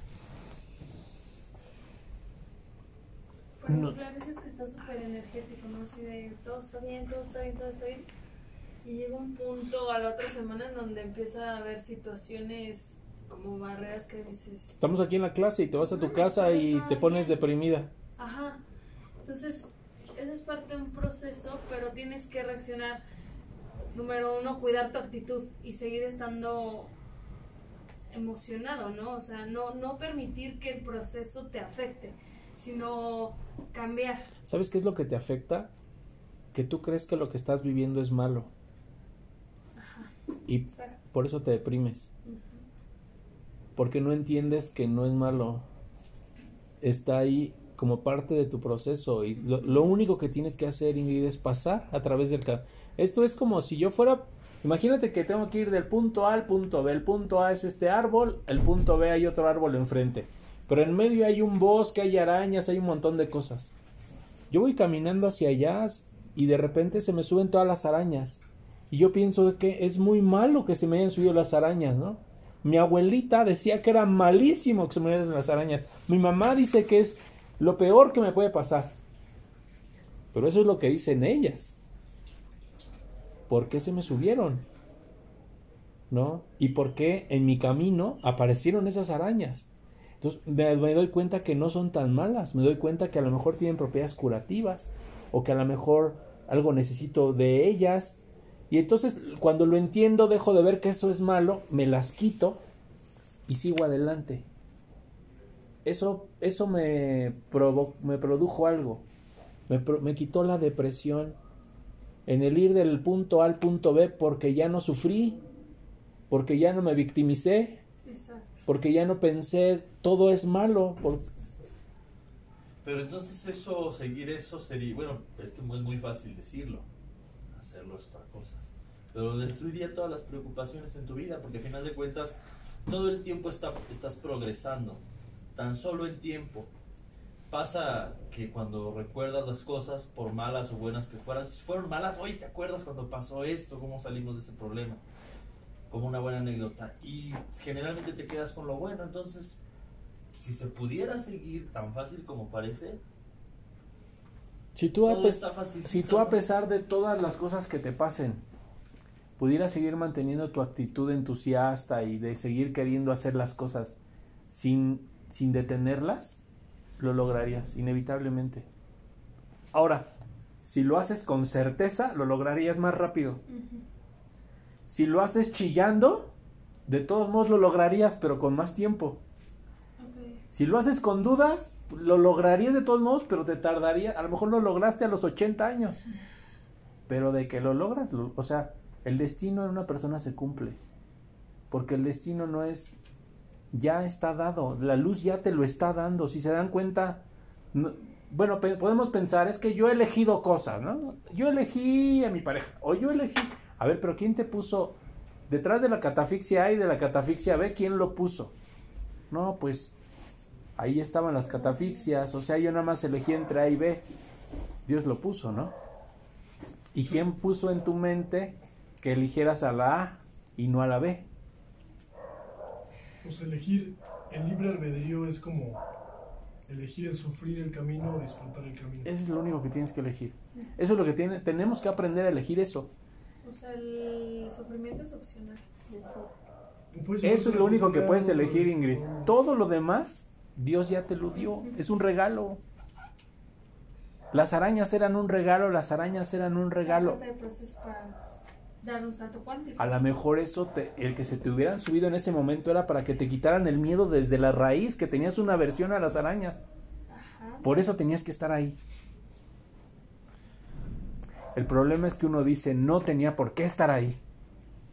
D: Por ejemplo, a veces que está súper energético, ¿no? Así de todo está bien, todo está bien, todo está bien. Y llega un punto a la otra semana en donde empieza a haber situaciones como barreras que dices.
A: Estamos aquí en la clase y te vas a tu casa y te pones deprimida.
D: Ajá. Entonces, eso es parte de un proceso, pero tienes que reaccionar. Número uno, cuidar tu actitud y seguir estando emocionado, ¿no? O sea, no, no permitir que el proceso te afecte, sino cambiar.
A: ¿Sabes qué es lo que te afecta? Que tú crees que lo que estás viviendo es malo.
D: Ajá.
A: Y
D: Exacto.
A: por eso te deprimes. Porque no entiendes que no es malo. Está ahí como parte de tu proceso. Y lo, lo único que tienes que hacer, Ingrid, es pasar a través del. Esto es como si yo fuera. Imagínate que tengo que ir del punto A al punto B. El punto A es este árbol, el punto B hay otro árbol enfrente. Pero en medio hay un bosque, hay arañas, hay un montón de cosas. Yo voy caminando hacia allá y de repente se me suben todas las arañas. Y yo pienso que es muy malo que se me hayan subido las arañas, ¿no? Mi abuelita decía que era malísimo que se me subieran las arañas. Mi mamá dice que es lo peor que me puede pasar. Pero eso es lo que dicen ellas. ¿Por qué se me subieron? ¿No? ¿Y por qué en mi camino aparecieron esas arañas? Entonces me, doy cuenta que no son tan malas. Me doy cuenta que a lo mejor tienen propiedades curativas. O que a lo mejor algo necesito de ellas. Y entonces cuando lo entiendo, dejo de ver que eso es malo, me las quito y sigo adelante. Eso, eso me, me produjo algo. Me, pro me quitó la depresión en el ir del punto A al punto B porque ya no sufrí, porque ya no me victimicé,
D: Exacto.
A: Porque ya no pensé todo es malo.
E: Pero entonces eso, seguir eso sería, bueno, es que es muy fácil decirlo, hacerlo es otra cosa. Pero destruiría todas las preocupaciones en tu vida, porque al final de cuentas todo el tiempo está, estás progresando, tan solo en tiempo. Pasa que cuando recuerdas las cosas, por malas o buenas que fueran, si fueron malas, oye, ¿te acuerdas cuando pasó esto? ¿Cómo salimos de ese problema? Como una buena anécdota. Y generalmente te quedas con lo bueno, entonces si se pudiera seguir tan fácil como parece,
A: Si tú, a si tú pesar de todas las cosas que te pasen, pudieras seguir manteniendo tu actitud entusiasta y de seguir queriendo hacer las cosas sin, sin detenerlas, lo lograrías, inevitablemente. Ahora, si lo haces con certeza, lo lograrías más rápido. Si lo haces chillando, de todos modos lo lograrías, pero con más tiempo. Si lo haces con dudas, lo lograrías de todos modos, pero te tardaría, a lo mejor lo lograste a los 80 años. Pero de que lo logras, lo- o sea, el destino de una persona se cumple. Porque el destino no es, ya está dado, la luz ya te lo está dando. Si se dan cuenta, no- bueno, pe- podemos pensar, es que yo he elegido cosas, ¿no? Yo elegí a mi pareja, o yo elegí, a ver, pero ¿quién te puso detrás de la catafixia A y de la catafixia B? ¿Quién lo puso? No, pues ahí estaban las catafixias, o sea, yo nada más elegí entre A y B. Dios lo puso, ¿no? ¿Y quién puso en tu mente que eligieras a la A y no a la B?
C: Pues elegir el libre albedrío es como elegir el sufrir el camino o disfrutar el camino.
A: Eso es lo único que tienes que elegir. Eso es lo que tiene, tenemos que aprender a elegir eso.
D: O sea, el sufrimiento es opcional.
C: Puedes
A: Eso es lo único que puedes elegir, Ingrid. Todo lo demás, Dios ya te lo dio. Es un regalo. Las arañas eran un regalo, las arañas eran un regalo.
D: Dar un salto cuántico.
A: A lo mejor eso, te- el que se te hubieran subido en ese momento era para que te quitaran el miedo desde la raíz, que tenías una aversión a las arañas.
D: Ajá.
A: Por eso tenías que estar ahí. El problema es que uno dice, no tenía por qué estar ahí.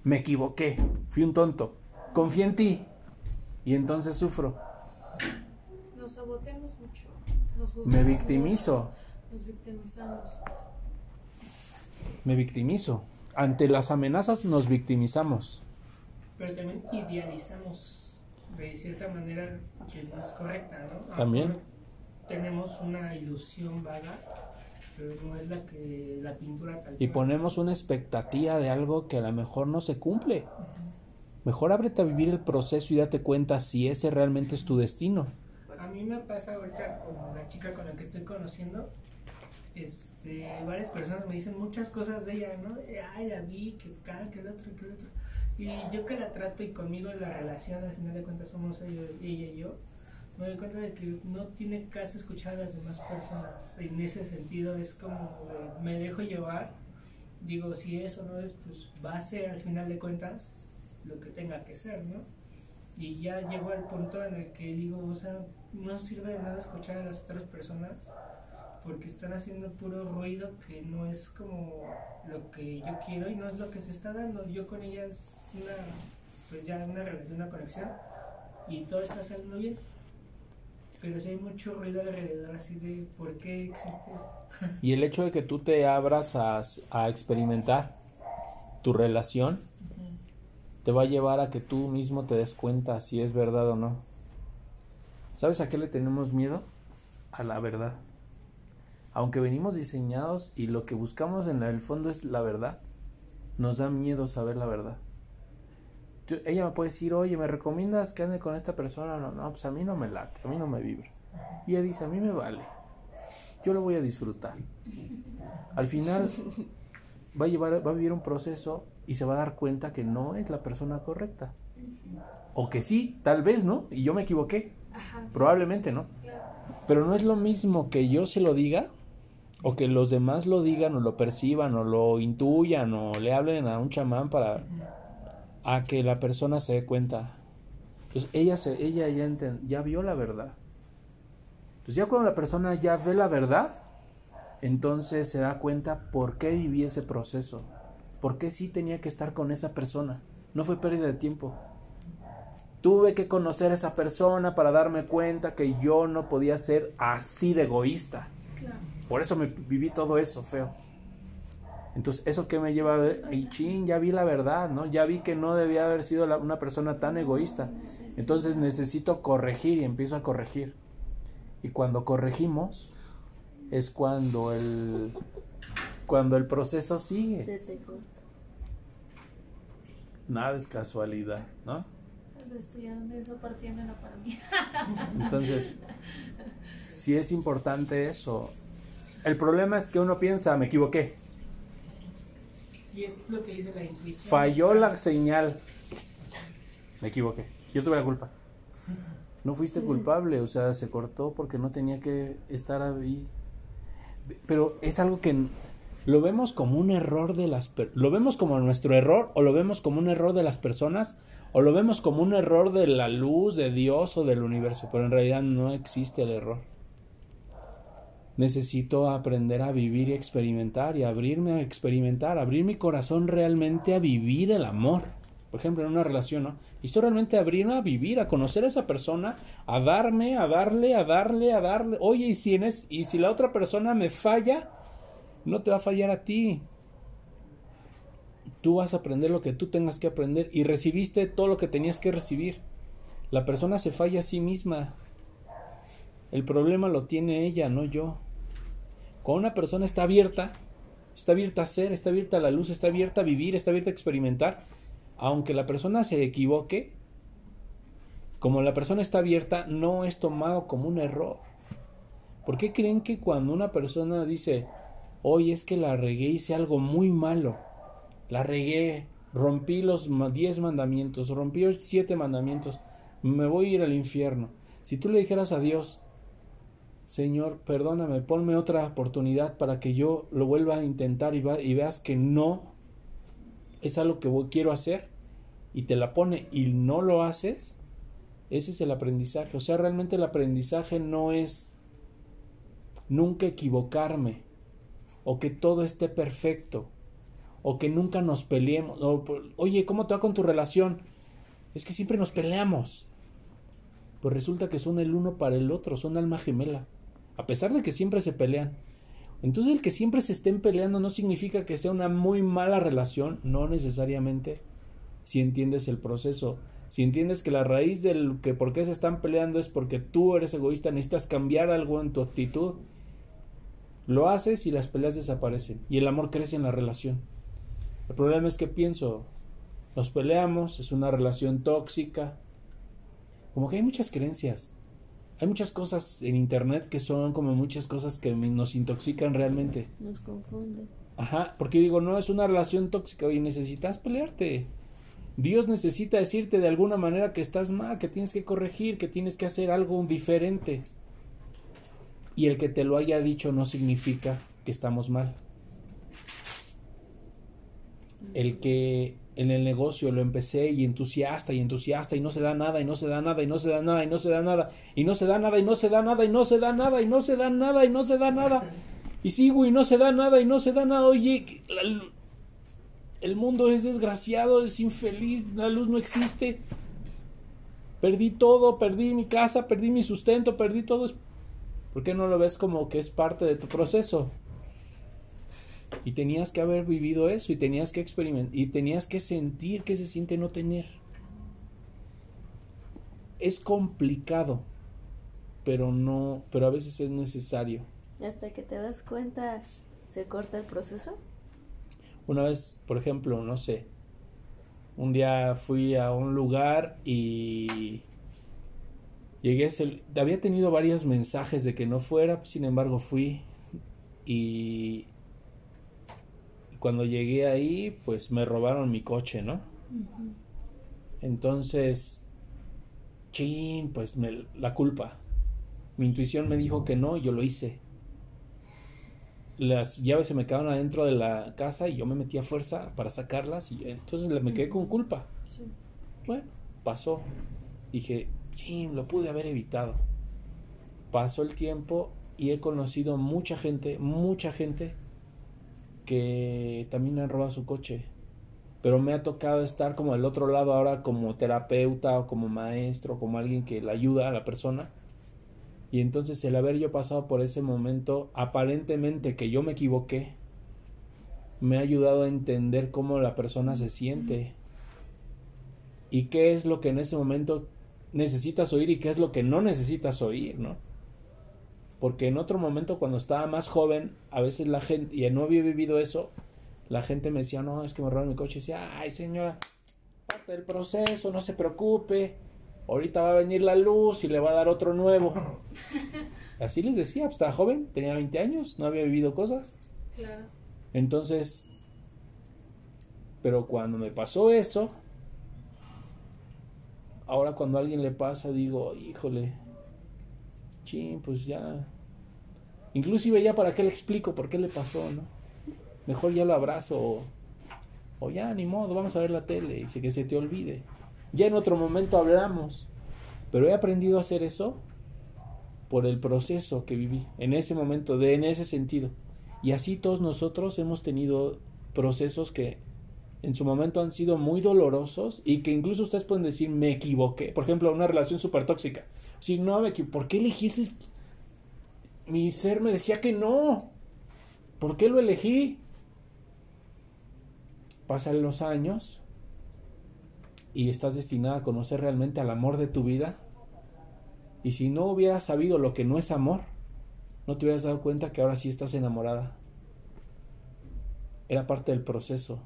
A: Me equivoqué, fui un tonto, confié en ti. Y entonces sufro,
D: Nos saboteamos mucho. Nos
A: me victimizo,
D: Nos victimizamos.
A: me victimizo. Ante las amenazas nos victimizamos.
F: Pero también idealizamos de cierta manera que no es correcta, ¿no?
A: También.
F: Tenemos una ilusión vaga, pero no es la que la pintura tal
A: Y ponemos una expectativa de algo que a lo mejor no se cumple. Mejor ábrete a vivir el proceso y date cuenta si ese realmente es tu destino.
F: A mí me pasa ahorita con la chica con la que estoy conociendo, este, varias personas me dicen muchas cosas de ella, ¿no? De, Ay, la vi, que acá, que el otro, que el otro. Y yo que la trato y conmigo la relación, al final de cuentas somos ella, ella y yo, me doy cuenta de que no tiene caso escuchar a las demás personas. En ese sentido es como, me dejo llevar, digo, si eso no es, pues va a ser al final de cuentas lo que tenga que ser, ¿no? Y ya llego al punto en el que digo, o sea, no sirve de nada escuchar a las otras personas porque están haciendo puro ruido que no es como lo que yo quiero y no es lo que se está dando. Yo con ella es una, pues ya una relación, una conexión y todo está saliendo bien. Pero si hay mucho ruido alrededor así de por qué existe.
A: Y el hecho de que tú te abras a, a experimentar tu relación te va a llevar a que tú mismo te des cuenta si es verdad o no. ¿Sabes a qué le tenemos miedo? A la verdad. Aunque venimos diseñados y lo que buscamos en el fondo es la verdad, nos da miedo saber la verdad. Yo- ella me puede decir, oye, ¿me recomiendas que ande con esta persona? No, no, pues a mí no me late, a mí no me vibra. Y ella dice, a mí me vale. Yo lo voy a disfrutar. Al final [laughs] va a llevar, va a vivir un proceso y se va a dar cuenta que no es la persona correcta. O que sí, tal vez, ¿no? Y yo me equivoqué.
D: Ajá.
A: Probablemente, ¿no? Pero no es lo mismo que yo se lo diga o que los demás lo digan o lo perciban o lo intuyan o le hablen a un chamán para a que la persona se dé cuenta. Entonces ella se ella ya enten- ya vio la verdad. Entonces ya cuando la persona ya ve la verdad, entonces se da cuenta por qué viví ese proceso. ¿Por qué sí tenía que estar con esa persona? No fue pérdida de tiempo. Tuve que conocer a esa persona para darme cuenta que yo no podía ser así de egoísta. Por eso me viví todo eso feo. Entonces, ¿eso que me lleva a ver? Y chin, ya vi la verdad, ¿no? Ya vi que no debía haber sido la- una persona tan egoísta. Entonces necesito corregir y empiezo a corregir. Y cuando corregimos es cuando el cuando el proceso sigue. Nada es casualidad, ¿no?
D: Para mí. [laughs]
A: Entonces, sí es importante eso. El problema es que uno piensa, me equivoqué.
F: Y es lo que dice la intuición.
A: Falló la señal. Me equivoqué. Yo tuve la culpa. No fuiste culpable, o sea, se cortó porque no tenía que estar ahí. Pero es algo que lo vemos como un error de las per- lo vemos como nuestro error o lo vemos como un error de las personas o lo vemos como un error de la luz, de Dios o del universo, pero en realidad no existe el error. Necesito aprender a vivir y experimentar y abrirme a experimentar, abrir mi corazón realmente a vivir el amor. Por ejemplo, en una relación, ¿no? Necesito realmente abrirme a vivir, a conocer a esa persona, a darme, a darle, a darle, a darle. Oye, y si, y si la otra persona me falla, no te va a fallar a ti. Tú vas a aprender lo que tú tengas que aprender y recibiste todo lo que tenías que recibir. La persona se falla a sí misma. El problema lo tiene ella, no yo. Cuando una persona está abierta, está abierta a ser, está abierta a la luz, está abierta a vivir, está abierta a experimentar, aunque la persona se equivoque, como la persona está abierta, no es tomado como un error. ¿Por qué creen que cuando una persona dice, hoy es que la regué, hice algo muy malo, la regué, rompí los ma- diez mandamientos, rompí los siete mandamientos, me voy a ir al infierno? Si tú le dijeras a Dios, Señor, perdóname, ponme otra oportunidad para que yo lo vuelva a intentar y, veas que no es algo que quiero hacer y te la pone y no lo haces, ese es el aprendizaje. O sea, realmente el aprendizaje no es nunca equivocarme o que todo esté perfecto o que nunca nos peleemos. O, Oye, ¿cómo te va con tu relación? Es que siempre nos peleamos. Pues resulta que son el uno para el otro, son alma gemela. A pesar de que siempre se pelean. Entonces el que siempre se estén peleando no significa que sea una muy mala relación, no necesariamente. Si entiendes el proceso, si entiendes que la raíz del que por qué se están peleando es porque tú eres egoísta, necesitas cambiar algo en tu actitud, lo haces y las peleas desaparecen y el amor crece en la relación. El problema es que pienso, nos peleamos, es una relación tóxica, como que hay muchas creencias. Hay muchas cosas en internet que son como muchas cosas que nos intoxican realmente.
B: Nos confunde.
A: Ajá, porque digo, no es una relación tóxica y necesitas pelearte. Dios necesita decirte de alguna manera que estás mal, que tienes que corregir, que tienes que hacer algo diferente. Y el que te lo haya dicho no significa que estamos mal. El que en el negocio lo empecé y entusiasta y entusiasta y no se da nada y no se da nada y no se da nada y no se da nada y no se da nada y no se da nada y no se da nada y no se da nada y no se da nada y sigo y no se da nada y no se da nada oye el mundo es desgraciado es infeliz la luz no existe perdí todo perdí mi casa perdí mi sustento perdí todo ¿por qué no lo ves como que es parte de tu proceso? Y tenías que haber vivido eso y tenías que experimentar y tenías que sentir que se siente no tener. Es complicado, pero no, pero a veces es necesario.
B: Hasta que te das cuenta, se corta el proceso.
A: Una vez, por ejemplo, no sé, un día fui a un lugar y llegué había tenido varios mensajes de que no fuera, sin embargo fui y cuando llegué ahí, pues me robaron mi coche, ¿no? Entonces, chin, pues me, la culpa. Mi intuición me dijo que no, y yo lo hice. Las llaves se me quedaron adentro de la casa y yo me metí a fuerza para sacarlas y entonces me quedé con culpa.
D: Sí.
A: Bueno, pasó. Dije, chin, lo pude haber evitado. Pasó el tiempo y he conocido mucha gente, mucha gente que también han robado su coche. Pero me ha tocado estar como del otro lado ahora como terapeuta o como maestro, como alguien que le ayuda a la persona. Y entonces el haber yo pasado por ese momento, aparentemente que yo me equivoqué, me ha ayudado a entender cómo la persona se siente y qué es lo que en ese momento necesitas oír y qué es lo que no necesitas oír, ¿no? Porque en otro momento cuando estaba más joven, a veces la gente, y no había vivido eso, la gente me decía, no, es que me robaron mi coche, y decía, ay señora, parte del proceso, no se preocupe, ahorita va a venir la luz y le va a dar otro nuevo. [laughs] Así les decía, pues estaba joven, tenía 20 años, no había vivido cosas.
D: Claro.
A: Entonces, pero cuando me pasó eso, ahora cuando a alguien le pasa, digo, híjole, chin, pues ya. Inclusive ya para qué le explico por qué le pasó, ¿no? Mejor ya lo abrazo o, ya, ni modo, vamos a ver la tele y que se te olvide. Ya en otro momento hablamos, pero he aprendido a hacer eso por el proceso que viví en ese momento, de en ese sentido. Y así todos nosotros hemos tenido procesos que en su momento han sido muy dolorosos y que incluso ustedes pueden decir me equivoqué. Por ejemplo, una relación súper tóxica. Si no me equivoqué, ¿por qué elegí ese? Mi ser me decía que no. ¿Por qué lo elegí? Pasan los años y estás destinada a conocer realmente al amor de tu vida. Y si no hubieras sabido lo que no es amor, no te hubieras dado cuenta que ahora sí estás enamorada. Era parte del proceso.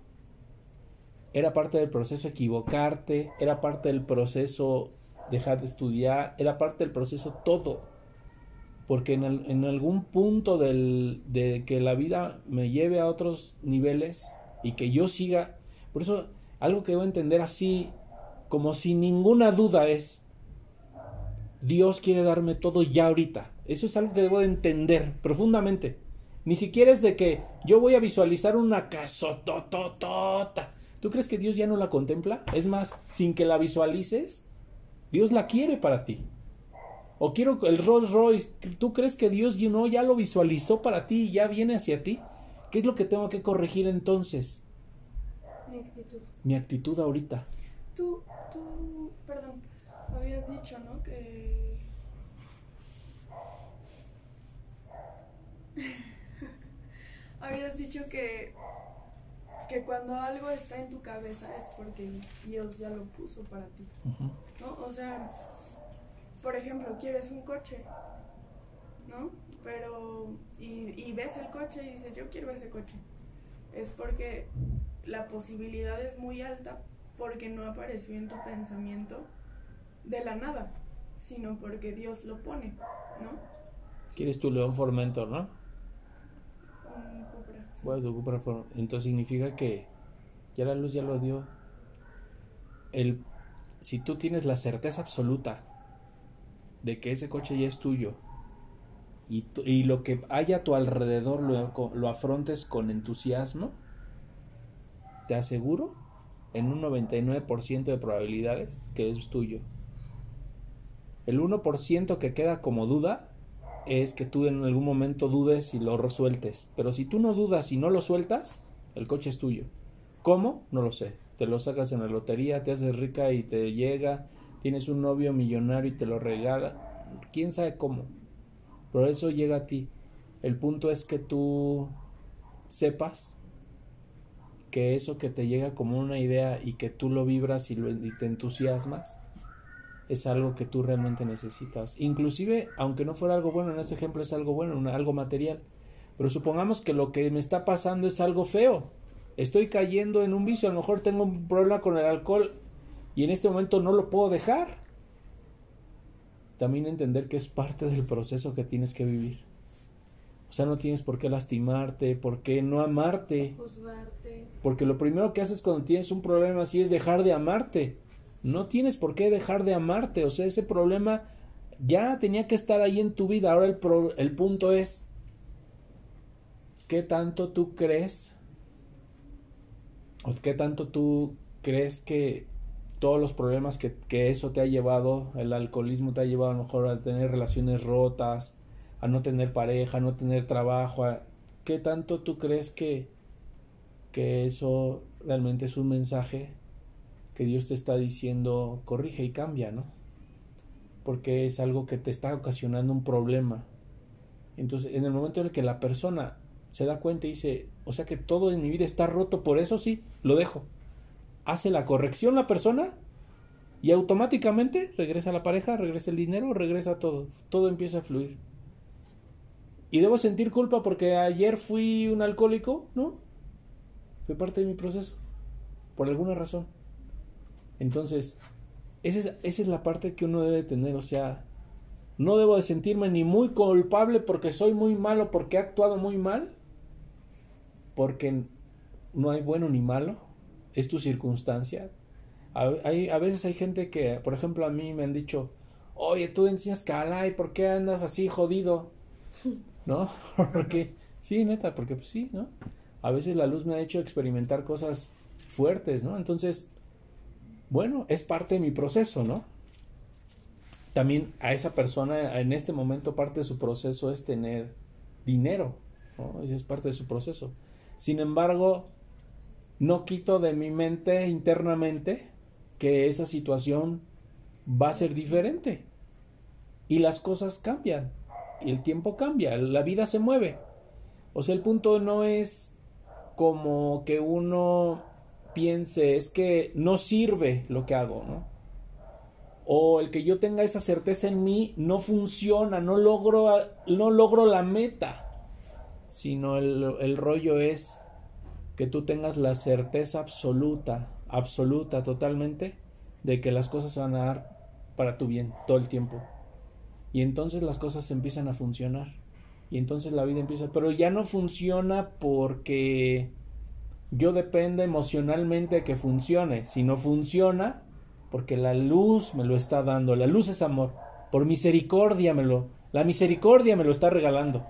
A: Era parte del proceso equivocarte, era parte del proceso dejar de estudiar, era parte del proceso todo. Porque en, algún punto de que la vida me lleve a otros niveles y que yo siga, por eso algo que debo entender así, como sin ninguna duda es, Dios quiere darme todo ya ahorita. Eso es algo que debo de entender profundamente. Ni siquiera es de que yo voy a visualizar una casotototota. Tú ¿Tú crees que Dios ya no la contempla? Es más, sin que la visualices, Dios la quiere para ti. O quiero el Rolls Royce, ¿tú crees que Dios you know, ya lo visualizó para ti y ya viene hacia ti? ¿Qué es lo que tengo que corregir entonces?
D: Mi actitud.
A: Mi actitud ahorita.
G: Tú, tú, perdón, habías dicho, ¿no? Que... [laughs] habías dicho que, que cuando algo está en tu cabeza es porque Dios ya lo puso para ti. ¿no? O sea, por ejemplo, quieres un coche, ¿no? Pero, y, y ves el coche y dices, yo quiero ese coche. Es porque la posibilidad es muy alta porque no apareció en tu pensamiento de la nada, sino porque Dios lo pone, ¿no?
A: Quieres tu león formentor, ¿no?
G: Un Cupra, sí.
A: Bueno, tu Cupra Entonces significa que ya la luz ya lo dio. El, si tú tienes la certeza absoluta de que ese coche ya es tuyo y, y lo que haya a tu alrededor lo, lo afrontes con entusiasmo, te aseguro en un 99% de probabilidades que es tuyo. El 1% que queda como duda es que tú en algún momento dudes y lo resueltes. Pero si tú no dudas y no lo sueltas, el coche es tuyo. ¿Cómo? No lo sé. Te lo sacas en la lotería, te haces rica y te llega, tienes un novio millonario y te lo regala. ¿Quién sabe cómo? Pero eso llega a ti. El punto es que tú sepas que eso que te llega como una idea y que tú lo vibras y, lo- te entusiasmas, es algo que tú realmente necesitas. Inclusive, aunque no fuera algo bueno, en este ejemplo es algo bueno, algo material. Pero supongamos que lo que me está pasando es algo feo. Estoy cayendo en un vicio, a lo mejor tengo un problema con el alcohol y en este momento no lo puedo dejar. También entender que es parte del proceso que tienes que vivir. O sea, no tienes por qué lastimarte, por qué no amarte.
D: Juzgarte.
A: Porque lo primero que haces cuando tienes un problema así es dejar de amarte. No tienes por qué dejar de amarte. O sea, ese problema ya tenía que estar ahí en tu vida. Ahora el, pro- el punto es, ¿qué tanto tú crees? ¿O qué tanto tú crees que todos los problemas que, que eso te ha llevado, el alcoholismo te ha llevado a lo mejor a tener relaciones rotas, a no tener pareja, a no tener trabajo, a- ¿qué tanto tú crees que, que eso realmente es un mensaje que Dios te está diciendo corrige y cambia, ¿no? Porque es algo que te está ocasionando un problema. Entonces, en el momento en el que la persona se da cuenta y dice, o sea que todo en mi vida está roto, por eso sí, lo dejo. Hace la corrección la persona y automáticamente regresa la pareja, regresa el dinero, regresa todo. Todo empieza a fluir. Y debo sentir culpa porque ayer fui un alcohólico, ¿no? Fue parte de mi proceso. Por alguna razón. Entonces, esa es, esa es la parte que uno debe tener. O sea, no debo de sentirme ni muy culpable porque soy muy malo, porque he actuado muy mal. Porque no hay bueno ni malo. Es tu circunstancia. A, hay- a veces hay gente que, por ejemplo, a mí me han dicho, oye, tú enseñas Calai, ¿por qué andas así jodido? [laughs] ¿No? [laughs] porque, sí, neta, porque pues, sí, ¿no? A veces la luz me ha hecho experimentar cosas fuertes, ¿no? Entonces, bueno, es parte de mi proceso, ¿no? También a esa persona en este momento parte de su proceso es tener dinero, ¿no? Esa es parte de su proceso. Sin embargo, no quito de mi mente internamente que esa situación va a ser diferente. Y las cosas cambian. Y el tiempo cambia. La vida se mueve. O sea, el punto no es como que uno piense, es que no sirve lo que hago, ¿no? O el que yo tenga esa certeza en mí no funciona, no logro, no logro la meta. Sino el, el rollo es que tú tengas la certeza absoluta, absoluta, totalmente, de que las cosas se van a dar para tu bien todo el tiempo. Y entonces las cosas empiezan a funcionar. Y entonces la vida empieza. Pero ya no funciona porque yo depende emocionalmente de que funcione. Si no funciona, porque la luz me lo está dando. La luz es amor. Por misericordia me lo. La misericordia me lo está regalando.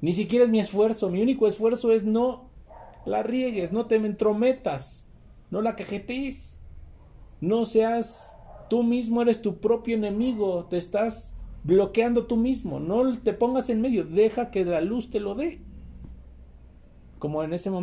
A: Ni siquiera es mi esfuerzo. Mi único esfuerzo es no la riegues, no te me entrometas. No la cajetees. No seas tú mismo, eres tu propio enemigo. Te estás bloqueando tú mismo. No te pongas en medio. Deja que la luz te lo dé. Como en ese momento.